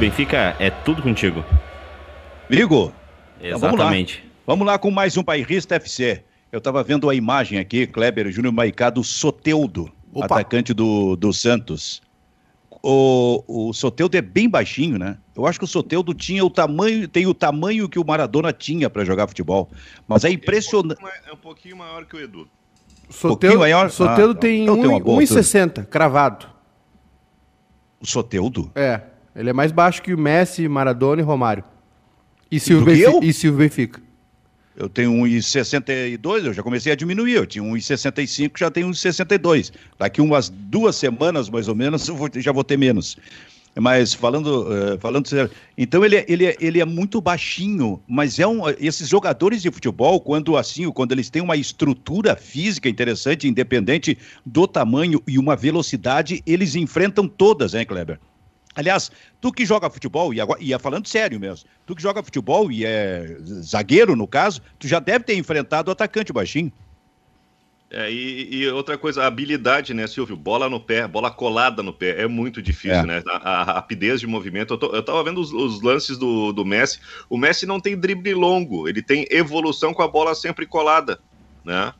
Benfica, é tudo contigo. Amigo, Exatamente. Então vamos, lá. vamos lá com mais um Bairrista FC. Eu estava vendo a imagem aqui, Kleber Júnior Maicá, do Soteudo, Opa. atacante do, do Santos. O, o Soteudo é bem baixinho, né? Eu acho que o Soteudo tinha o tamanho, tem o tamanho que o Maradona tinha para jogar futebol. Mas é impressionante. É um pouquinho maior que o Edu. Soteudo, um maior? Soteudo ah, tem 1,60 cravado. O Soteudo? É. Ele é mais baixo que o Messi, Maradona e Romário. E Silvio, Benfica, e Silvio Benfica. Eu tenho 1,62, eu já comecei a diminuir. Eu tinha 1,65, já tenho 1,62. Daqui umas duas semanas, mais ou menos, eu vou, já vou ter menos. Mas falando, uh, falando sério, então ele, é, ele, é, ele é muito baixinho, mas é um, esses jogadores de futebol, quando assim, quando eles têm uma estrutura física interessante, independente do tamanho e uma velocidade, eles enfrentam todas, hein, Kleber? Aliás, tu que joga futebol, e, agora, e é falando sério mesmo, tu que joga futebol e é zagueiro, no caso, tu já deve ter enfrentado o atacante baixinho. É, e, e, outra coisa, a habilidade, né, Silvio? Bola no pé, bola colada no pé, é muito difícil, é. né? A, a, rapidez de movimento. Eu, tô, eu tava vendo os, os, lances do, do Messi. O Messi não tem drible longo, ele tem evolução com a bola sempre colada, né?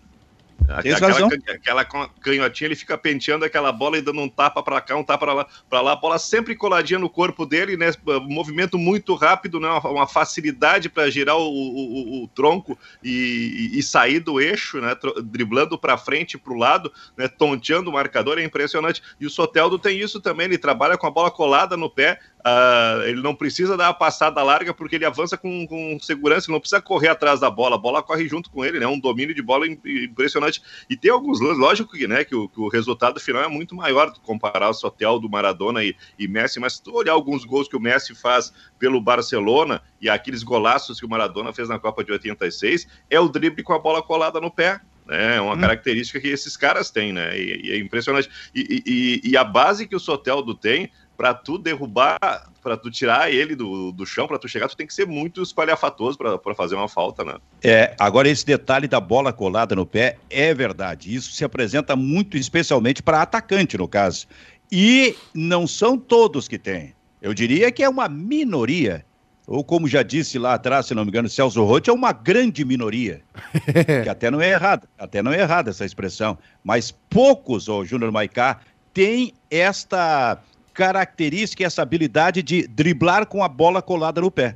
Aquela, aquela, canhotinha, ele fica penteando aquela bola e dando um tapa para cá, um tapa para lá, lá, a bola sempre coladinha no corpo dele, né? Um movimento muito rápido, né? Uma, uma facilidade para girar o, o, o tronco e, e, sair do eixo, né? Driblando para frente, para o lado, né? Tonteando o marcador, é impressionante. E o Soteldo tem isso também, ele trabalha com a bola colada no pé, Uh, ele não precisa dar a passada larga porque ele avança com, com, segurança, ele não precisa correr atrás da bola, a bola corre junto com ele, né? Um domínio de bola impressionante. E tem alguns lances, lógico que, né, que o, que, o, resultado final é muito maior comparar o Sotel do Maradona e, e, Messi, mas se tu olhar alguns gols que o Messi faz pelo Barcelona e aqueles golaços que o Maradona fez na Copa de 86, é o drible com a bola colada no pé. Né? É uma hum. característica que esses caras têm, né? E, e é impressionante. E, e, e, a base que o Soteldo tem para tu derrubar, para tu tirar ele do, do chão, para tu chegar, tu tem que ser muito espalhafatoso para fazer uma falta, né? É, agora esse detalhe da bola colada no pé é verdade. Isso se apresenta muito especialmente para atacante, no caso. E não são todos que têm. Eu diria que é uma minoria. Ou como já disse lá atrás, se não me engano, Celso Rotti, é uma grande minoria. que até não é errada, até não é errada essa expressão. Mas poucos, o Júnior Maicá, têm esta característica, essa habilidade de driblar com a bola colada no pé.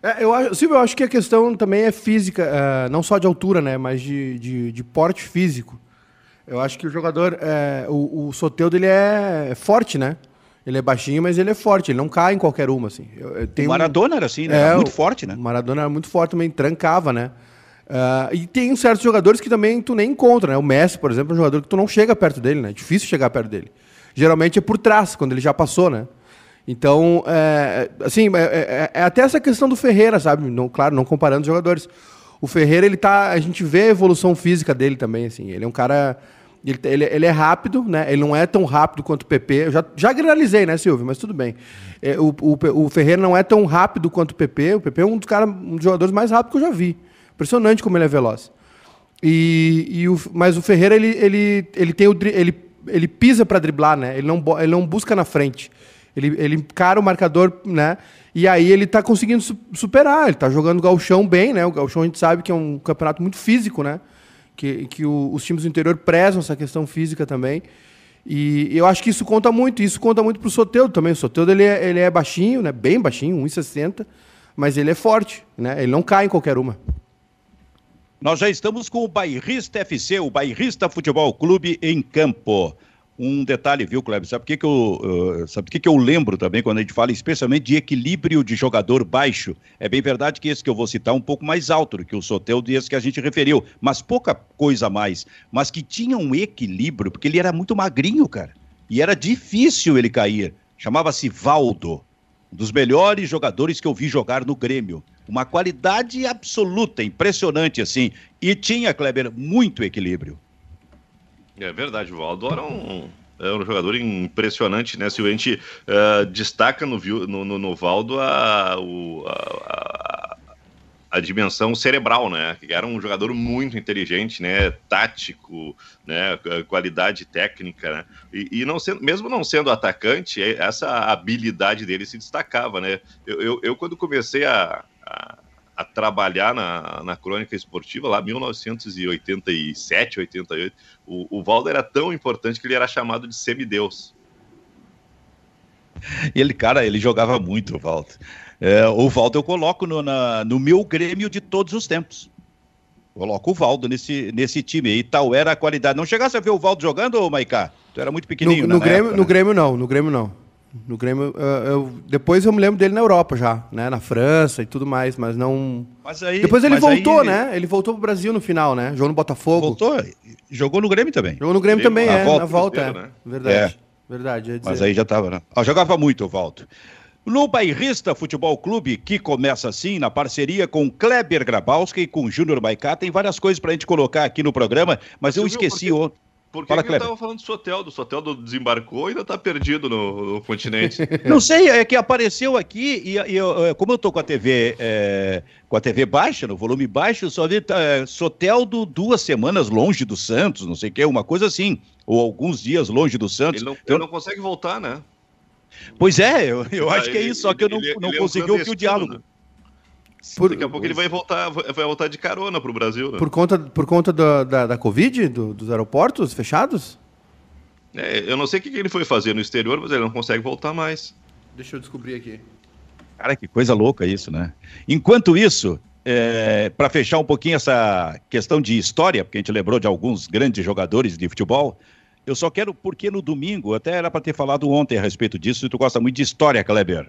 É, eu acho, Silvio, eu acho que a questão também é física, uh, não só de altura, né, mas de, de, de, porte físico. Eu acho que o jogador, é, o, o Soteudo, ele é forte, né? Ele é baixinho, mas ele é forte, ele não cai em qualquer uma, assim. O Maradona um... era assim, né? É, era muito forte, né? O Maradona era muito forte também, trancava, né? Uh, e tem certos jogadores que também tu nem encontra, né? O Messi, por exemplo, é um jogador que tu não chega perto dele, né? É difícil chegar perto dele geralmente é por trás, quando ele já passou, né? Então, é, assim, é, é, é, até essa questão do Ferreira, sabe? Não, claro, não comparando os jogadores. O Ferreira, ele tá. A gente vê a evolução física dele também, assim. Ele é um cara. Ele, ele, ele é rápido, né? Ele não é tão rápido quanto o PP. Eu já, já generalizei, né, Silvio? Mas tudo bem. É, o, o, o, Ferreira não é tão rápido quanto o PP. O PP é um dos, cara, um dos jogadores mais rápidos que eu já vi. Impressionante como ele é veloz. E, e o, mas o Ferreira, ele, ele, ele tem o. Ele ele pisa para driblar, né? Ele não, ele não busca na frente. Ele, ele encara o marcador, né? E aí ele está conseguindo superar. Ele está jogando o galchão bem, né? O galchão a gente sabe que é um campeonato muito físico, né? Que, que o, os times do interior prezam essa questão física também. E eu acho que isso conta muito. Isso conta muito para o Soteudo também. O Soteudo ele é, ele é baixinho, né? Bem baixinho, 1,60. Mas ele é forte, né? Ele não cai em qualquer uma. Nós já estamos com o Bairrista FC, o Bairrista Futebol Clube em campo. Um detalhe, viu, Kleber? Sabe por que, que, eu, uh, sabe que, que eu lembro também quando a gente fala especialmente de equilíbrio de jogador baixo? É bem verdade que esse que eu vou citar é um pouco mais alto do que o Soteldo e esse que a gente referiu, mas pouca coisa a mais. Mas que tinha um equilíbrio, porque ele era muito magrinho, cara. E era difícil ele cair. Chamava-se Valdo, um dos melhores jogadores que eu vi jogar no Grêmio. Uma qualidade absoluta, impressionante assim. E tinha, Kleber, muito equilíbrio. É verdade, o Valdo era um, é um jogador impressionante, né? Se a gente uh, destaca no, no, no, no Valdo a, o, a, a dimensão cerebral, né? Era um jogador muito inteligente, né? Tático, né? Qualidade técnica, né? E, e não sendo, mesmo não sendo atacante, é, essa habilidade dele se destacava, né? Eu, eu, eu quando comecei a, a, a, trabalhar na, na crônica esportiva, lá 1987, 88, o, o Valdo era tão importante que ele era chamado de semideus. Ele, cara, ele jogava muito, o Valdo. É, o Valdo eu coloco no, na, no meu Grêmio de todos os tempos. Coloco o Valdo nesse, nesse time aí. Tal era a qualidade. Não chegasse a ver o Valdo jogando, Maicá? Tu era muito pequenininho, no, no Grêmio, época, No né? Grêmio não, no Grêmio não. No Grêmio, eu, eu, depois eu me lembro dele na Europa já, né? Na França e tudo mais, mas não. Mas aí, depois ele voltou, aí... né? Ele voltou pro Brasil no final, né? Jogou no Botafogo. Voltou, jogou no Grêmio também. Jogou no Grêmio também, é, volta, na volta, é. Né? Verdade. É. Verdade. Mas aí já tava, né? Ah, jogava muito o Valdo. No Bairrista Futebol Clube, que começa assim, na parceria com Kleber Grabowski e com Júnior Baicá, tem várias coisas para a gente colocar aqui no programa, mas eu esqueci ontem. Por que, Fala, que eu estava falando do Sotel? Do Sotel do desembarcou e ainda está perdido no, no, continente. Não sei, é que apareceu aqui e, e eu, como eu estou com a TV é, com a TV baixa, no volume baixo, só vi é, Sotel do duas semanas longe do Santos, não sei o que, uma coisa assim, ou alguns dias longe do Santos. Ele não, então, ele não consegue voltar, né? Pois é, eu, eu acho que é isso, só que eu não, não é consegui ouvir o diálogo. Né? Por, Daqui a pouco ele vai voltar, vai voltar de carona para o Brasil. Né? Por conta, por conta da, da, da Covid, do, dos aeroportos fechados? É, eu não sei o que ele foi fazer no exterior, mas ele não consegue voltar mais. Deixa eu descobrir aqui. Cara, que coisa louca isso, né? Enquanto isso, é, para fechar um pouquinho essa questão de história, porque a gente lembrou de alguns grandes jogadores de futebol, eu só quero, porque no domingo, até era para ter falado ontem a respeito disso, e tu gosta muito de história, Kleber.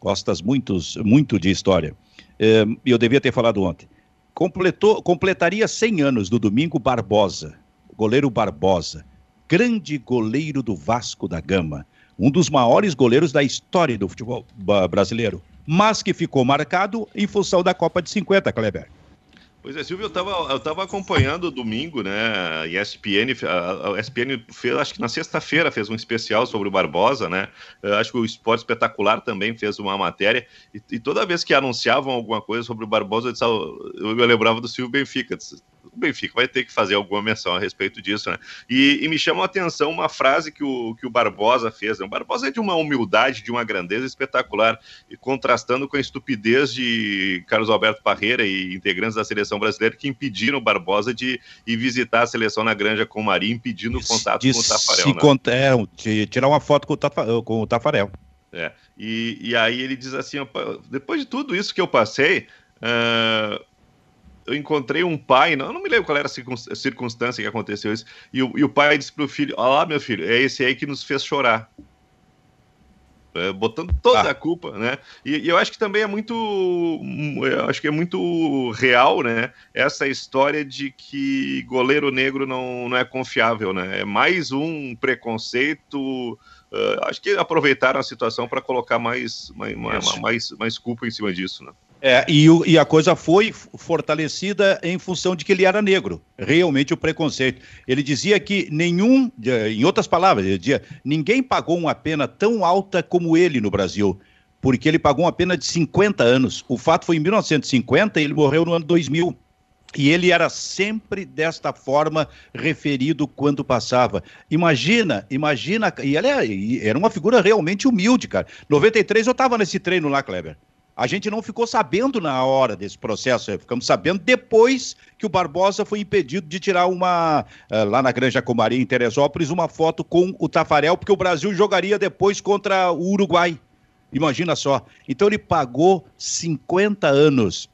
Gostas muito, muito de história. É, e eu devia ter falado ontem. Completou, completaria 100 anos no domingo Barbosa, goleiro Barbosa, grande goleiro do Vasco da Gama, um dos maiores goleiros da história do futebol brasileiro, mas que ficou marcado em função da Copa de 50, Kleber. Pois é, Silvio, eu estava eu tava acompanhando domingo, né? A ESPN, a, ESPN fez, acho que na sexta-feira fez um especial sobre o Barbosa, né? Eu acho que o Esporte Espetacular também fez uma matéria. E, e, toda vez que anunciavam alguma coisa sobre o Barbosa, eu, disse, eu, eu lembrava do Silvio Benfica. O Benfica vai ter que fazer alguma menção a respeito disso, né? E, e me chamou a atenção uma frase que o, que o Barbosa fez. Né? O Barbosa é de uma humildade, de uma grandeza espetacular, e contrastando com a estupidez de Carlos Alberto Parreira e integrantes da seleção brasileira que impediram o Barbosa de ir visitar a seleção na Granja com o Maria, impedindo o contato de com o Tafarel. Se né? Conter, de tirar uma foto com o, com o Tafarel. É. E, e aí ele diz assim: depois de tudo isso que eu passei. Uh, eu encontrei um pai, não, eu não me lembro qual era a circunstância que aconteceu isso, e o, e o pai disse pro filho: Olha lá, meu filho, é esse aí que nos fez chorar. É, botando toda ah. a culpa, né? E, e, eu acho que também é muito, eu acho que é muito real, né? Essa história de que goleiro negro não, não é confiável, né? É mais um preconceito. Uh, acho que aproveitaram a situação para colocar mais, mais, mais, mais culpa em cima disso, né? É, e, o, e, a coisa foi fortalecida em função de que ele era negro, realmente o preconceito. Ele dizia que nenhum, em outras palavras, ele dizia, ninguém pagou uma pena tão alta como ele no Brasil, porque ele pagou uma pena de 50 anos. O fato foi em 1950 e ele morreu no ano 2000. E ele era sempre desta forma referido quando passava. Imagina, imagina, e ele era uma figura realmente humilde, cara. 93 eu estava nesse treino lá, Kleber. A gente não ficou sabendo na hora desse processo, ficamos sabendo depois que o Barbosa foi impedido de tirar uma, eh, lá na Granja Comaria, em Teresópolis, uma foto com o Tafarel, porque o Brasil jogaria depois contra o Uruguai. Imagina só. Então ele pagou 50 anos.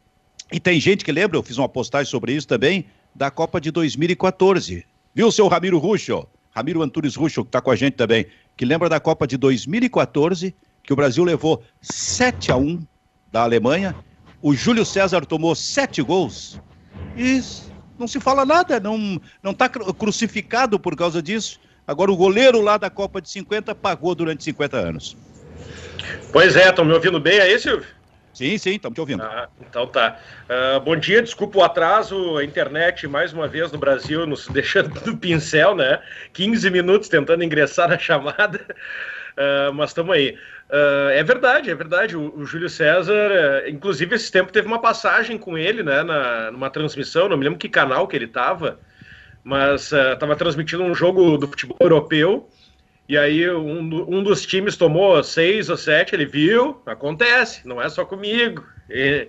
E tem gente que lembra, eu fiz uma postagem sobre isso também, da Copa de 2014. Viu, seu Ramiro Ruxo? Ramiro Antunes Ruxo, que está com a gente também, que lembra da Copa de 2014, que o Brasil levou 7 a 1 da Alemanha. O Júlio César tomou sete gols e não se fala nada, não não está crucificado por causa disso. Agora o goleiro lá da Copa de 50 pagou durante 50 anos. Pois é, estão me ouvindo bem aí, Silvio? Sim, sim, estamos te ouvindo. Ah, então tá. Uh, bom dia, desculpa o atraso, a internet mais uma vez no Brasil nos deixando do pincel, né? 15 minutos tentando ingressar na chamada. Uh, mas estamos aí. Uh, é verdade, é verdade. O, o Júlio César, uh, inclusive, esse tempo teve uma passagem com ele, né, na, numa transmissão, não me lembro que canal que ele estava, mas estava transmitindo um jogo do futebol europeu. E aí um, um dos times tomou seis ou sete, ele viu, acontece, não é só comigo. E,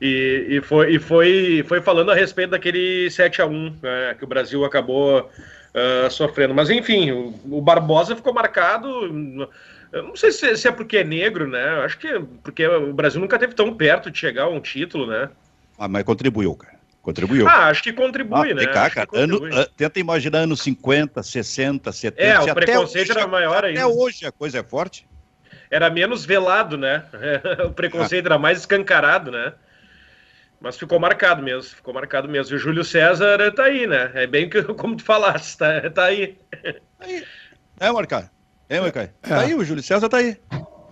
e, e, foi, e foi, foi falando a respeito daquele 7 a 1 né, que o Brasil acabou uh, sofrendo. Mas enfim, o, o, Barbosa ficou marcado. Eu não sei se, se, é porque é negro, né? Acho que é porque o Brasil nunca teve tão perto de chegar a um título, né? Ah, mas contribuiu, cara. Contribuiu. Ah, acho que contribui, ah, né? Cá, cara, ano, uh, tenta imaginar anos 50, 60, 70. É, o preconceito era maior até ainda. Até hoje a coisa é forte. Era menos velado, né? o preconceito ah. era mais escancarado, né? Mas ficou marcado mesmo, ficou marcado mesmo. E o Júlio César tá aí, né? É bem como tu falaste, tá, tá aí. aí. É, Marcar. É, Marcar. É. Tá aí, o Júlio César tá aí.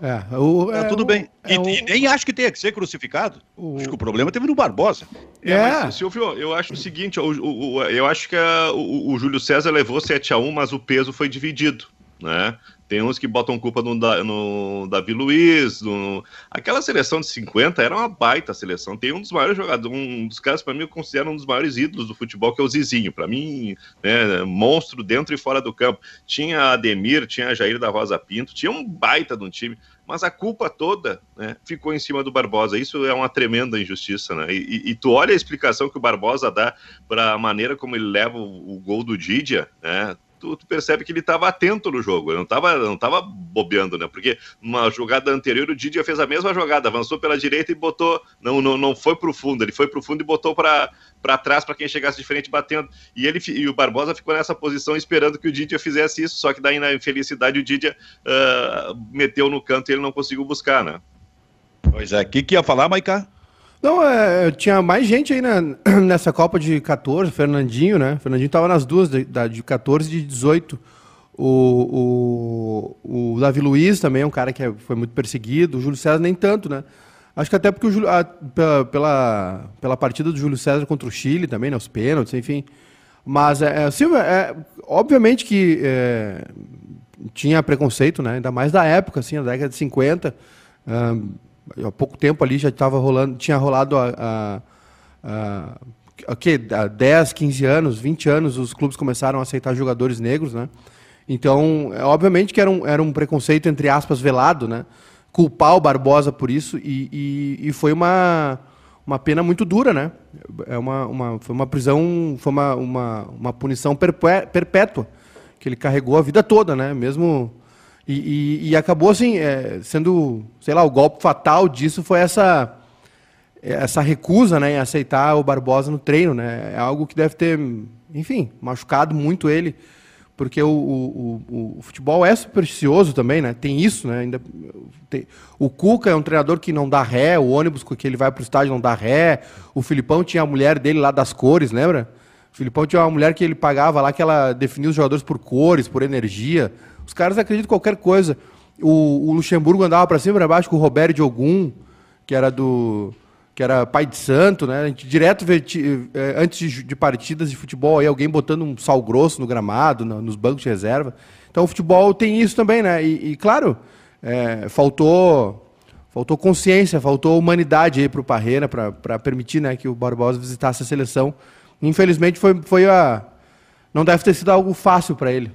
É, o, tá é, tudo bem. É e, o... e, nem acho que tenha que ser crucificado. O... Acho que o problema teve no Barbosa. É, é. Mas, Silvio, eu acho o seguinte: o, o, eu acho que a, o, o Júlio César levou 7 a 1 mas o peso foi dividido. Né? Tem uns que botam culpa no, no Davi Luiz. No... Aquela seleção de 50 era uma baita seleção. Tem um dos maiores jogadores, um dos caras, para mim, eu considero um dos maiores ídolos do futebol, que é o Zizinho. Para mim, né, monstro dentro e fora do campo. Tinha Ademir, tinha Jair da Rosa Pinto, tinha um baita de um time. Mas a culpa toda né, ficou em cima do Barbosa. Isso é uma tremenda injustiça. Né? E, e, tu olha a explicação que o Barbosa dá para a maneira como ele leva o, o gol do Didia, né? Tu, tu percebe que ele estava atento no jogo, ele não estava não tava bobeando, né? Porque numa jogada anterior o Didia fez a mesma jogada, avançou pela direita e botou, não, não, não foi para o fundo, ele foi para o fundo e botou para trás para quem chegasse de frente batendo. E ele e o Barbosa ficou nessa posição esperando que o Didia fizesse isso, só que daí na infelicidade o Didia uh, meteu no canto e ele não conseguiu buscar, né? Pois é, o que, que ia falar, Maiká? Não, é, tinha mais gente aí na, nessa Copa de 14, Fernandinho, né? Fernandinho tava nas duas, de, de 14 e de 18. O, o, o Davi Luiz também é um cara que é, foi muito perseguido, o Júlio César nem tanto, né? Acho que até porque o Júlio, a, pela, pela, pela, partida do Júlio César contra o Chile também, né? Os pênaltis, enfim. Mas, é, é Silvia, é, obviamente que é, tinha preconceito, né? Ainda mais da época, assim, na década de 50. Um, há pouco tempo ali já estava rolando, tinha rolado a, a, a, que, há 10, 15 anos, 20 anos, os clubes começaram a aceitar jogadores negros, né? Então, é, obviamente que era um, era um preconceito, entre aspas, velado, né? Culpar o Barbosa por isso e, e, e foi uma, uma pena muito dura, né? É uma, uma, foi uma prisão, foi uma, uma, uma punição perpétua que ele carregou a vida toda, né? Mesmo e, e, e acabou assim, é, sendo, sei lá, o golpe fatal disso foi essa essa recusa né, em aceitar o Barbosa no treino. Né? É algo que deve ter, enfim, machucado muito ele, porque o, o, o, o futebol é supersticioso também, né? Tem isso, né? Ainda tem, o Cuca é um treinador que não dá ré, o ônibus que ele vai para o estádio não dá ré. O Filipão tinha a mulher dele lá das cores, lembra? O Filipão tinha uma mulher que ele pagava lá que ela definia os jogadores por cores, por energia. Os caras acreditam em qualquer coisa. O, o Luxemburgo andava para cima e para baixo com o Roberto Ogum, que era do que era pai de santo, né? A gente direto vê, eh, antes de partidas de futebol aí alguém botando um sal grosso no gramado, nos bancos de reserva. Então o futebol tem isso também, né? E, e claro, é, faltou faltou consciência, faltou humanidade aí para o Parreira para permitir, né, que o Barbosa visitasse a seleção. Infelizmente foi, foi a não deve ter sido algo fácil para ele.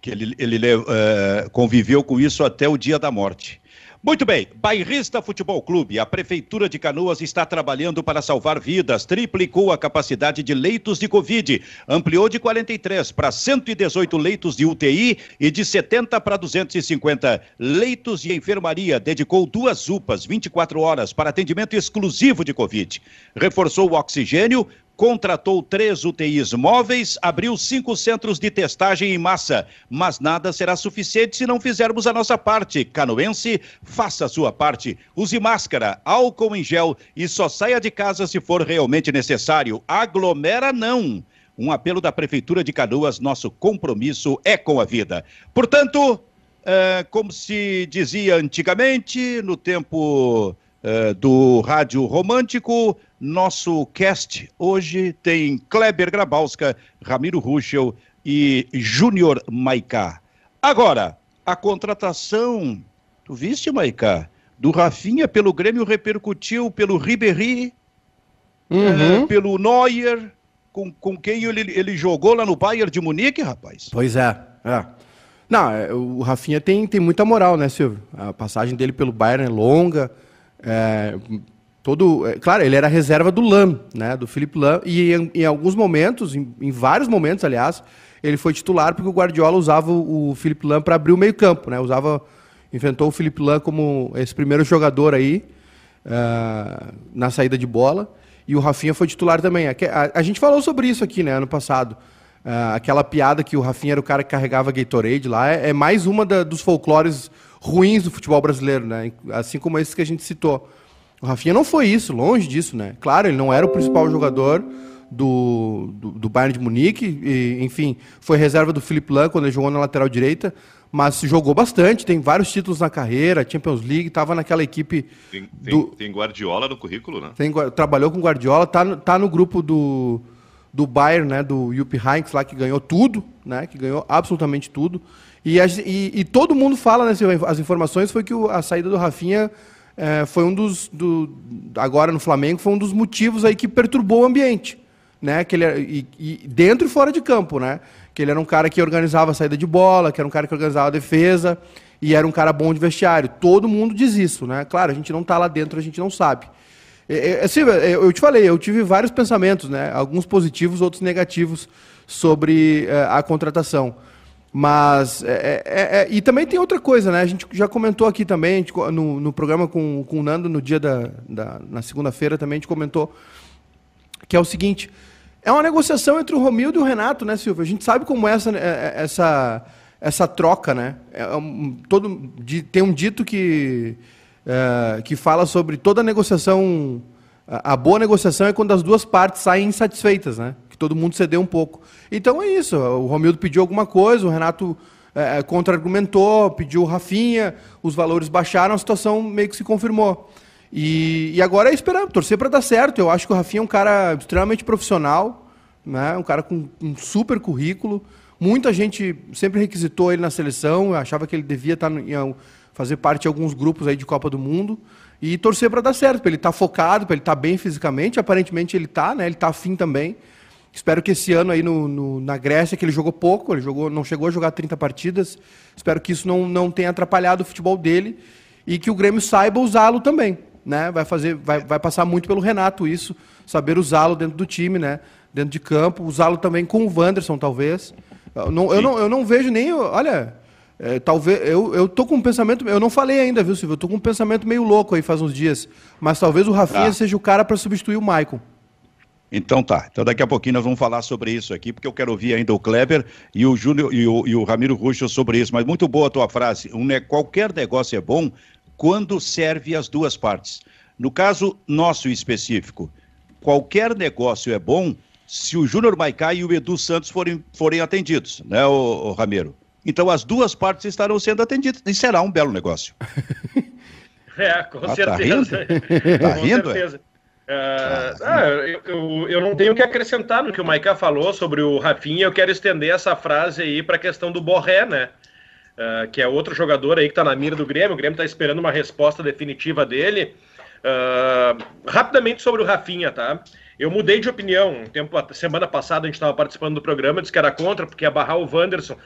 Que ele, ele uh, conviveu com isso até o dia da morte. Muito bem, Bairrista Futebol Clube, a Prefeitura de Canoas está trabalhando para salvar vidas, triplicou a capacidade de leitos de Covid, ampliou de 43 para 118 leitos de UTI e de 70 para 250 leitos de enfermaria, dedicou duas UPAs 24 horas para atendimento exclusivo de Covid, reforçou o oxigênio, contratou três UTIs móveis, abriu cinco centros de testagem em massa. Mas nada será suficiente se não fizermos a nossa parte. Canoense, faça a sua parte. Use máscara, álcool em gel e só saia de casa se for realmente necessário. Aglomera não. Um apelo da Prefeitura de Canoas, nosso compromisso é com a vida. Portanto, é, como se dizia antigamente, no tempo é, do rádio romântico, nosso cast. Hoje tem Kleber Grabowska, Ramiro Ruschel e Júnior Maicá. Agora, a contratação, tu viste, Maicá, do Rafinha pelo Grêmio repercutiu pelo Ribéry, uhum. é, pelo Neuer, com, com quem ele, ele jogou lá no Bayern de Munique, rapaz. Pois é, é. Não, é, o Rafinha tem, tem muita moral, né, Silvio? A passagem dele pelo Bayern é longa. É, todo, é, claro, ele era reserva do Lam, né, do Felipe Lam, e em, em alguns momentos, em, em, vários momentos, aliás, ele foi titular porque o Guardiola usava o, o Felipe Lam para abrir o meio-campo, né? Usava, inventou o Felipe Lam como esse primeiro jogador aí uh, na saída de bola. E o Rafinha foi titular também. A, a, a gente falou sobre isso aqui, né, ano passado. Uh, aquela piada que o Rafinha era o cara que carregava Gatorade lá, é, é mais uma da, dos folclores ruins do futebol brasileiro, né? Assim como esses que a gente citou. O Rafinha não foi isso, longe disso, né? Claro, ele não era o principal jogador do, do, do Bayern de Munique, e, enfim, foi reserva do Philipp Lahm quando ele jogou na lateral direita, mas jogou bastante, tem vários títulos na carreira, Champions League, estava naquela equipe. Tem, tem, do... tem, Guardiola no currículo, né? Tem, trabalhou com Guardiola, tá, no, tá no grupo do, do Bayern, né? Do Jupp Heynckes lá, que ganhou tudo, né? Que ganhou absolutamente tudo. E, e, e todo mundo fala, né? As informações foi que o, a saída do Rafinha é, foi um dos. Do, agora no Flamengo, foi um dos motivos aí que perturbou o ambiente. Né? Que ele, e, e dentro e fora de campo, né? Que ele era um cara que organizava a saída de bola, que era um cara que organizava a defesa e era um cara bom de vestiário. Todo mundo diz isso, né? Claro, a gente não está lá dentro, a gente não sabe. É, é, Silvia, é, eu te falei, eu tive vários pensamentos, né? Alguns positivos, outros negativos sobre é, a contratação. Mas, é, é, é, e também tem outra coisa, né? A gente já comentou aqui também, gente, no, no programa com, com o Nando, no dia da, da na segunda-feira também, a gente comentou que é o seguinte, é uma negociação entre o Romildo e o Renato, né, Silvio? A gente sabe como é essa, é, é, essa, essa troca, né? É um, todo, de, tem um dito que, é, que fala sobre toda negociação. A, a, boa negociação é quando as duas partes saem insatisfeitas, né? Que todo mundo cedeu um pouco. Então é isso. O Romildo pediu alguma coisa, o Renato é, é contra-argumentou, pediu o Rafinha, os valores baixaram, a situação meio que se confirmou. E, e agora é esperar, torcer para dar certo. Eu acho que o Rafinha é um cara extremamente profissional, né? um cara com um super currículo. Muita gente sempre requisitou ele na seleção, achava que ele devia estar tá em, fazer parte de alguns grupos aí de Copa do Mundo. E torcer para dar certo, para ele estar tá focado, para ele estar tá bem fisicamente. Aparentemente ele está, né? ele está afim também. Espero que esse ano aí no, no, na Grécia, que ele jogou pouco, ele jogou, não chegou a jogar 30 partidas, espero que isso não, não tenha atrapalhado o futebol dele e que o Grêmio saiba usá-lo também né? Vai fazer, vai, vai passar muito pelo Renato isso, saber usá-lo dentro do time, né? Dentro de campo, usá-lo também com o Wanderson, talvez. Eu não, eu não, eu não vejo nem, olha, é, talvez eu, eu tô com um pensamento, eu não falei ainda, viu, Silvio? Eu tô com um pensamento meio louco aí faz uns dias, mas talvez o Rafinha ah. seja o cara para substituir o Maicon. Então tá. Então daqui a pouquinho nós vamos falar sobre isso aqui, porque eu quero ouvir ainda o Kleber e o Júlio e o, e o Ramiro Ruxo sobre isso. Mas muito boa a tua frase. Um, qualquer negócio é bom quando serve as duas partes. No caso nosso específico, qualquer negócio é bom se o Júnior Maicá e o Edu Santos forem, forem atendidos, né, o, o Ramiro? Então as duas partes estarão sendo atendidas e será um belo negócio. é, com ah, tá certeza. Tá rindo? Tá rindo? com certeza. Uh, ah, eu, eu, não tenho o que acrescentar no que o Maicá falou sobre o Rafinha. Eu quero estender essa frase aí para a questão do Borré, né? Uh, que é outro jogador aí que está na mira do Grêmio. O Grêmio está esperando uma resposta definitiva dele. Uh, rapidamente sobre o Rafinha, tá? Eu mudei de opinião. Tempo, semana passada a gente estava participando do programa, disse que era contra, porque ia barrar o Wanderson.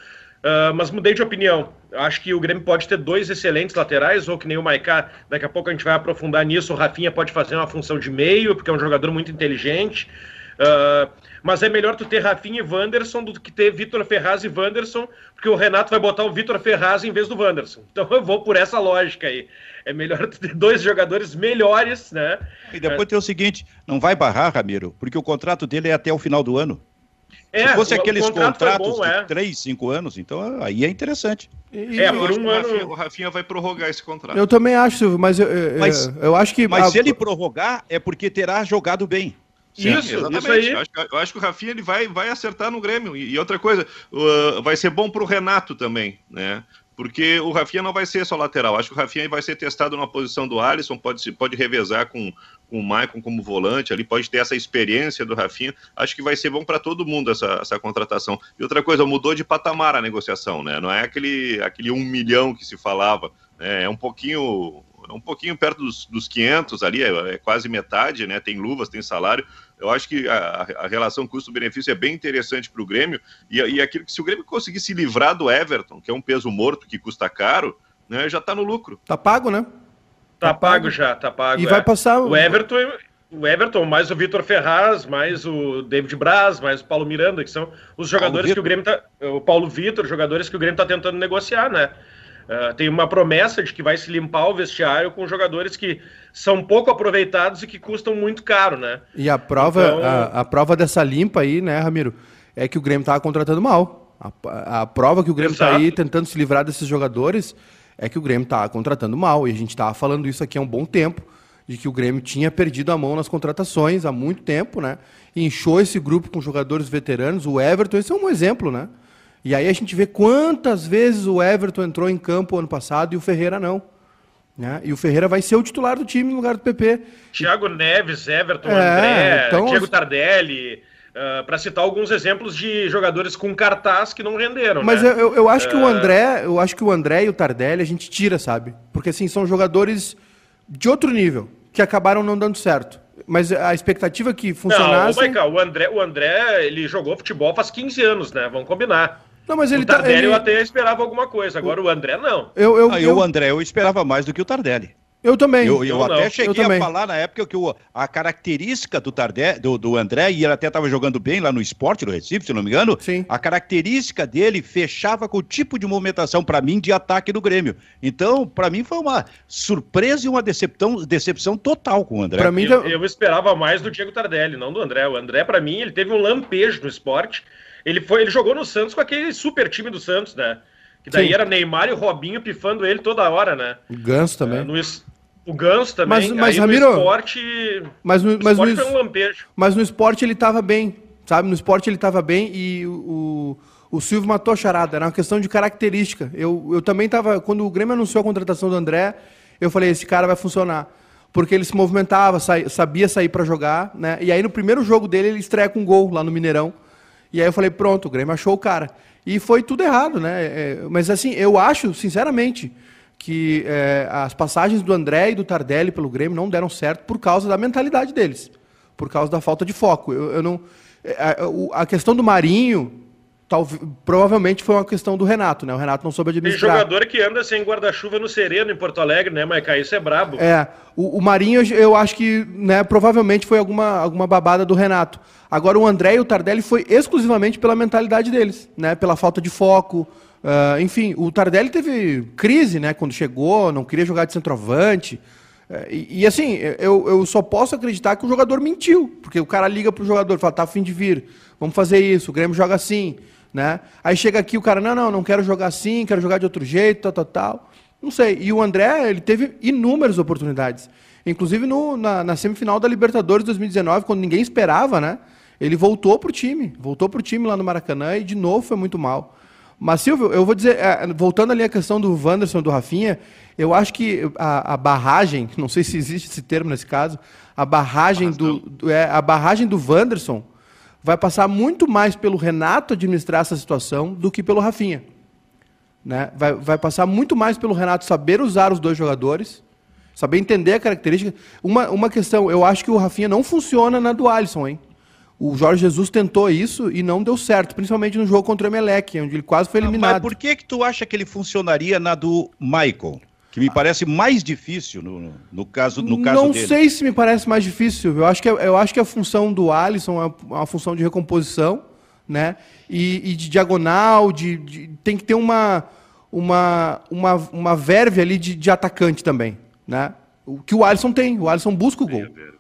Uh, mas mudei de opinião. Acho que o Grêmio pode ter dois excelentes laterais, ou que nem o Maicá, daqui a pouco a gente vai aprofundar nisso. O Rafinha pode fazer uma função de meio, porque é um jogador muito inteligente. Uh, mas é melhor tu ter Rafinha e Wanderson do que ter Vitor Ferraz e Wanderson, porque o Renato vai botar o Vitor Ferraz em vez do Wanderson. Então eu vou por essa lógica aí. É melhor tu ter dois jogadores melhores, né? E depois é. tem o seguinte: não vai barrar, Ramiro, porque o contrato dele é até o final do ano. É, Se fosse aqueles contrato contratos bom, de é. três, cinco anos, então aí é interessante. E, é, por um ano. O Rafinha, o Rafinha, vai prorrogar esse contrato. Eu também acho, mas eu, eu, mas, eu acho que. Mas a... se ele prorrogar, é porque terá jogado bem. Sim, isso, exatamente. Isso aí. Eu acho, eu acho, que o Rafinha ele vai, vai acertar no Grêmio. E, e outra coisa, uh, vai ser bom para o Renato também, né? Porque o Rafinha não vai ser só lateral. Acho que o Rafinha vai ser testado na posição do Alisson, pode, pode revezar com, com o Maicon como volante, ali pode ter essa experiência do Rafinha. Acho que vai ser bom para todo mundo essa, essa contratação. E outra coisa, mudou de patamar a negociação, né? Não é aquele, aquele um milhão que se falava, né? É um pouquinho é um pouquinho perto dos, dos 500 ali, é, é, quase metade, né? Tem luvas, tem salário. Eu acho que a, a relação custo-benefício é bem interessante para o Grêmio. E, e aquilo que se o Grêmio conseguir se livrar do Everton, que é um peso morto que custa caro, né? Já está no lucro. Tá pago, né? Tá, tá pago, pago já, tá pago. E é. vai passar o Everton, o Everton, mais o Vitor Ferraz, mais o David Braz, mais o Paulo Miranda, que são os jogadores que o Grêmio tá. O Paulo Vitor, jogadores que o Grêmio tá tentando negociar, né? Uh, tem uma promessa de que vai se limpar o vestiário com jogadores que são pouco aproveitados e que custam muito caro, né? E a prova, então... a, a, prova dessa limpa aí, né, Ramiro, é que o Grêmio tava contratando mal. A, a prova que o Grêmio Exato. tá aí tentando se livrar desses jogadores é que o Grêmio está contratando mal. E a gente estava falando isso aqui há um bom tempo, de que o Grêmio tinha perdido a mão nas contratações há muito tempo, né? E inchou esse grupo com jogadores veteranos. O Everton, esse é um exemplo, né? E aí a gente vê quantas vezes o Everton entrou em campo ano passado e o Ferreira não. Né? E o Ferreira vai ser o titular do time no lugar do PP. Thiago Neves, Everton, é, André, então, Diego Tardelli, Uh, para citar alguns exemplos de jogadores com cartaz que não renderam. Mas né? eu, eu acho que o André, eu acho que o André e o Tardelli a gente tira, sabe? Porque assim são jogadores de outro nível que acabaram não dando certo. Mas a expectativa que funcionasse. Não, Michael, o André, o André, ele jogou futebol faz 15 anos, né? Vamos combinar. Não, mas ele o Tardelli tá, ele... eu até esperava alguma coisa, agora o, o André não. Eu, eu, ah, eu... O André eu esperava mais do que o Tardelli. Eu também. Eu, eu, eu até cheguei eu a falar na época que o, a característica do, Tardé, do, do André, e ele até estava jogando bem lá no esporte, no Recife, se não me engano. Sim. A característica dele fechava com o tipo de movimentação, para mim, de ataque do Grêmio. Então, para mim, foi uma surpresa e uma decepção, decepção total com o André. Pra mim, eu, eu esperava mais do Diego Tardelli, não do André. O André, para mim, ele teve um lampejo no esporte. Ele, foi, ele jogou no Santos com aquele super time do Santos, né? Que daí Sim. era Neymar e o Robinho pifando ele toda hora, né? O Ganso também. É, no, o Ganso também. Mas, mas Ramiro, no esporte, mas no, mas esporte no, foi um lampejo. Mas no esporte ele estava bem, sabe? No esporte ele estava bem e o, o Silvio matou a charada. Era uma questão de característica. Eu, eu também estava, quando o Grêmio anunciou a contratação do André, eu falei, esse cara vai funcionar. Porque ele se movimentava, sabia sair para jogar, né? E aí no primeiro jogo dele ele estreia com um gol lá no Mineirão. E aí eu falei, pronto, o Grêmio achou o cara. E foi tudo errado, né? É, mas assim, eu acho, sinceramente, que é, as passagens do André e do Tardelli pelo Grêmio não deram certo por causa da mentalidade deles, por causa da falta de foco. Eu, eu não, é, a, a, questão do Marinho tal, provavelmente foi uma questão do Renato, né? O Renato não soube administrar. Tem jogador que anda sem guarda-chuva no Sereno em Porto Alegre, né, Maica? Isso é brabo. É, o, o, Marinho eu acho que, né, provavelmente foi alguma, alguma babada do Renato. Agora o André e o Tardelli foi exclusivamente pela mentalidade deles, né? Pela falta de foco, Uh, enfim, o Tardelli teve crise, né? Quando chegou, não queria jogar de centroavante. Uh, e, e, assim, eu, eu só posso acreditar que o jogador mentiu. Porque o cara liga pro jogador, fala, tá afim de vir, vamos fazer isso, o Grêmio joga assim, né? Aí chega aqui o cara, não, não, não quero jogar assim, quero jogar de outro jeito, tal, tal, tal. Não sei. E o André, ele teve inúmeras oportunidades. Inclusive no, na, na semifinal da Libertadores 2019, quando ninguém esperava, né? Ele voltou pro time, voltou pro time lá no Maracanã e de novo foi muito mal. Mas, Silvio, eu vou dizer, é, voltando ali à questão do Wanderson e do Rafinha, eu acho que a, a, barragem, não sei se existe esse termo nesse caso, a barragem do, do, é, a barragem do Wanderson vai passar muito mais pelo Renato administrar essa situação do que pelo Rafinha. Né? Vai, vai passar muito mais pelo Renato saber usar os dois jogadores, saber entender a característica. Uma, uma questão, eu acho que o Rafinha não funciona na do Alisson, hein? O Jorge Jesus tentou isso e não deu certo, principalmente no jogo contra o Emelec, onde ele quase foi eliminado. Mas por que que tu acha que ele funcionaria na do Michael? Que me parece mais difícil no, no caso, no caso não dele. sei se me parece mais difícil. Eu acho que, é, eu acho que a função do Alisson é uma função de recomposição, né? E, e de diagonal, de, de, tem que ter uma, uma, uma, uma verve ali de, de atacante também, né? O que o Alisson tem. O Alisson busca o gol. É.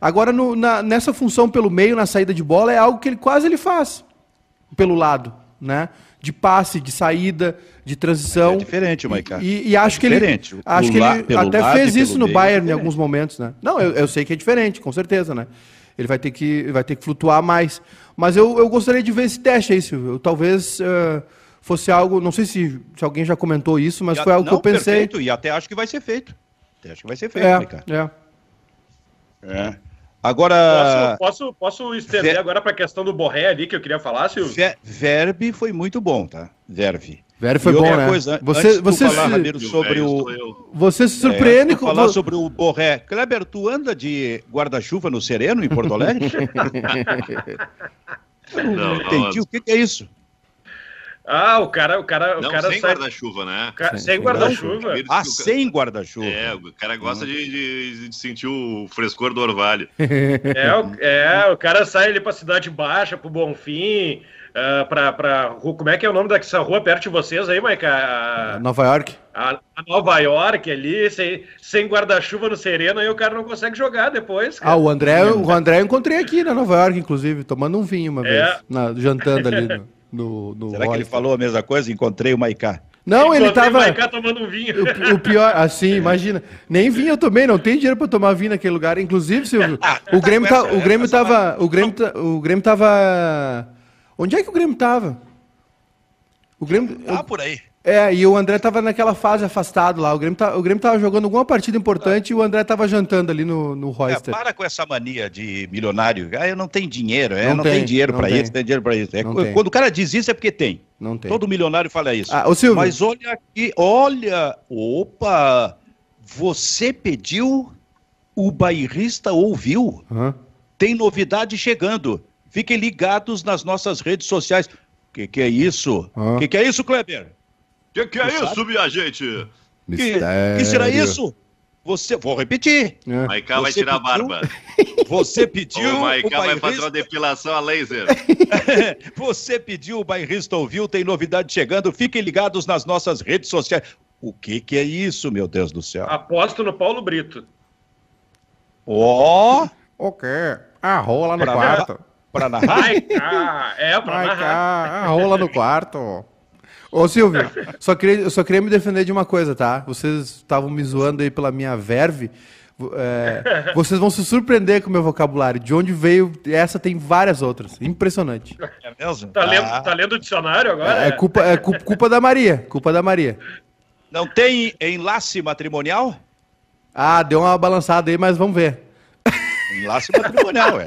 Agora, no, na, nessa função pelo meio, na saída de bola, é algo que ele quase ele faz. Pelo lado, né? De passe, de saída, de transição. É diferente, Maica. E, e, acho é que ele, acho que ele até fez isso no Bayern é em alguns momentos, né? Não, eu, eu, sei que é diferente, com certeza, né? Ele vai ter que, vai ter que flutuar mais. Mas eu, eu gostaria de ver esse teste aí, Silvio. Eu, talvez uh, fosse algo, não sei se, se alguém já comentou isso, mas foi algo não, que eu pensei. Perfeito, e até acho que vai ser feito. Até acho que vai ser feito, é, Maica. É. É. Agora. Posso, posso, posso estender Ver... agora para a questão do Borré ali que eu queria falar, Silvio? Ver... Verbe foi muito bom, tá? Verve. Verve foi bom, né? Coisa, você, você falar, se... sobre o... Você se surpreende é, com... falar sobre o Borré. Kleber, tu anda de guarda-chuva no Sereno, em Porto Alegre? não, não, entendi. Não, o que, que é isso? Ah, o cara, o cara, não, o cara sem sai... guarda-chuva, né? Ca... Sem, sem guarda-chuva. Ah, sem guarda-chuva. É, o cara gosta de, de, de, sentir o frescor do orvalho. É, o, é, o cara sai ali pra Cidade Baixa, pro Bonfim, uh, pra, pra... Como é que é o nome dessa rua perto de vocês aí, Maica? Nova York. A, a, Nova York ali, sem, sem guarda-chuva no Sereno, aí o cara não consegue jogar depois. Cara. Ah, o André, o André eu encontrei aqui na Nova York, inclusive, tomando um vinho uma é. vez, na, jantando ali. No... No, no Será que ele falou a mesma coisa? Encontrei o Maiká. Não, ele tava. Tomando um vinho. O, o, pior, assim, imagina. Nem vinho eu tomei, não tem dinheiro para tomar vinho naquele lugar. Inclusive, Silvio, o Grêmio, tá, o Grêmio tava. O Grêmio, o Grêmio tava. Onde é que o Grêmio tava? O Grêmio. Ah, por aí. É, e o André tava naquela fase afastado lá. O Grêmio, tá, o Grêmio tava jogando alguma partida importante e o André tava jantando ali no, no Royster. É, para com essa mania de milionário. Ah, eu não tenho dinheiro, é, não, não tem, tem dinheiro para isso, tem dinheiro para isso. É, quando o cara diz isso é porque tem. Não tem. Todo milionário fala isso. Ah, o Silvio. Mas olha aqui, olha, opa, você pediu, o bairrista ouviu. Tem novidade chegando. Fiquem ligados nas nossas redes sociais. O que, que é isso? O que, que é isso, Kleber? O que, que é isso, sabe? minha gente? Que, que será isso? Você, vou repetir. É. Maiká vai tirar pediu, a barba. Você pediu. O Maiká vai fazer uma depilação a laser. você pediu, o bairrista ouviu, tem novidade chegando. Fiquem ligados nas nossas redes sociais. O que, que é isso, meu Deus do céu? Aposto no Paulo Brito. Ó! Oh. O quê? A rola no pra quarto. Narrar, pra narrar? Maiká, é, pra Maiká, narrar. A rola no quarto. Ô, Silvio, só queria, só queria me defender de uma coisa, tá? Vocês estavam me zoando aí pela minha verve. É, vocês vão se surpreender com o meu vocabulário. De onde veio, essa tem várias outras. Impressionante. É mesmo? Tá, lendo, ah. tá lendo o dicionário agora? É, é culpa, é culpa, culpa da Maria. Culpa da Maria. Não tem enlace matrimonial? Ah, deu uma balançada aí, mas vamos ver. Enlace matrimonial, é.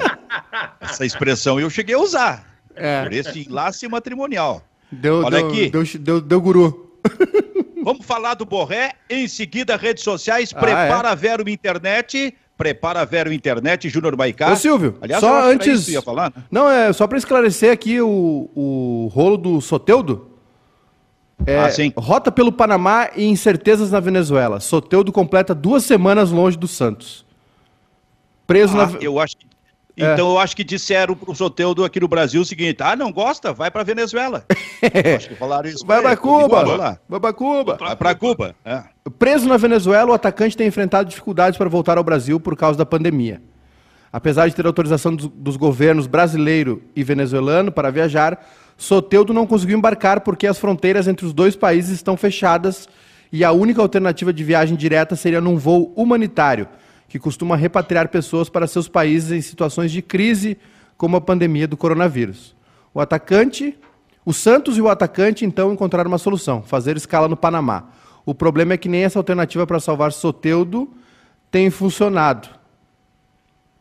Essa expressão eu cheguei a usar. É. Por esse enlace matrimonial. Deu, Olha deu, aqui. Deu, deu, deu guru. Vamos falar do Borré, em seguida redes sociais, ah, prepara é? Vero Internet, prepara Vero Internet, Júnior Baicá. Ô Silvio, Aliás, só antes... Ia falar, né? Não, é só para esclarecer aqui o, o rolo do Soteudo. É, ah, sim. Rota pelo Panamá e incertezas na Venezuela. Soteudo completa duas semanas longe do Santos. Preso ah, na... Eu acho que é. Então eu acho que disseram pro Soteudo aqui no Brasil o seguinte: ah, não gosta? Vai pra Venezuela. acho que falaram isso. Vai pra Cuba! Vai pra Cuba! Vai pra Cuba! É. Preso na Venezuela, o atacante tem enfrentado dificuldades para voltar ao Brasil por causa da pandemia. Apesar de ter autorização dos, dos governos brasileiro e venezuelano para viajar, Soteudo não conseguiu embarcar porque as fronteiras entre os dois países estão fechadas e a única alternativa de viagem direta seria num voo humanitário que costuma repatriar pessoas para seus países em situações de crise, como a pandemia do coronavírus. O atacante, o Santos e o atacante então encontraram uma solução: fazer escala no Panamá. O problema é que nem essa alternativa para salvar Soteudo tem funcionado.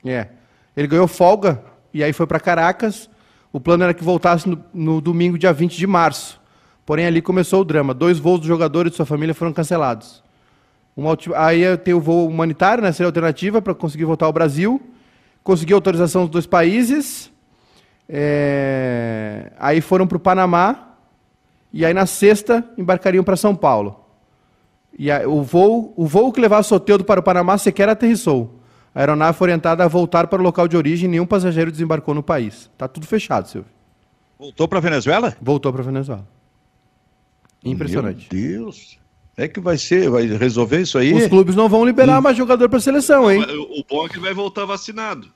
É. Ele ganhou folga e aí foi para Caracas. O plano era que voltasse no, no, domingo, dia 20 de março. Porém, ali começou o drama. Dois voos do jogador e de sua família foram cancelados. Uma, aí tem o voo humanitário, né? Seria alternativa para conseguir voltar ao Brasil. Consegui autorização dos dois países. É... Aí foram para o Panamá. E aí na sexta embarcariam para São Paulo. E aí, o, voo, o voo que levava Soteudo para o Panamá sequer aterrissou. A aeronave foi orientada a voltar para o local de origem e nenhum passageiro desembarcou no país. Está tudo fechado, Silvio. Voltou para a Venezuela? Voltou para a Venezuela. Impressionante. Meu Deus. É que vai ser, vai resolver isso aí? Os clubes não vão liberar hum. mais jogador para seleção, hein? O bom é que vai voltar vacinado.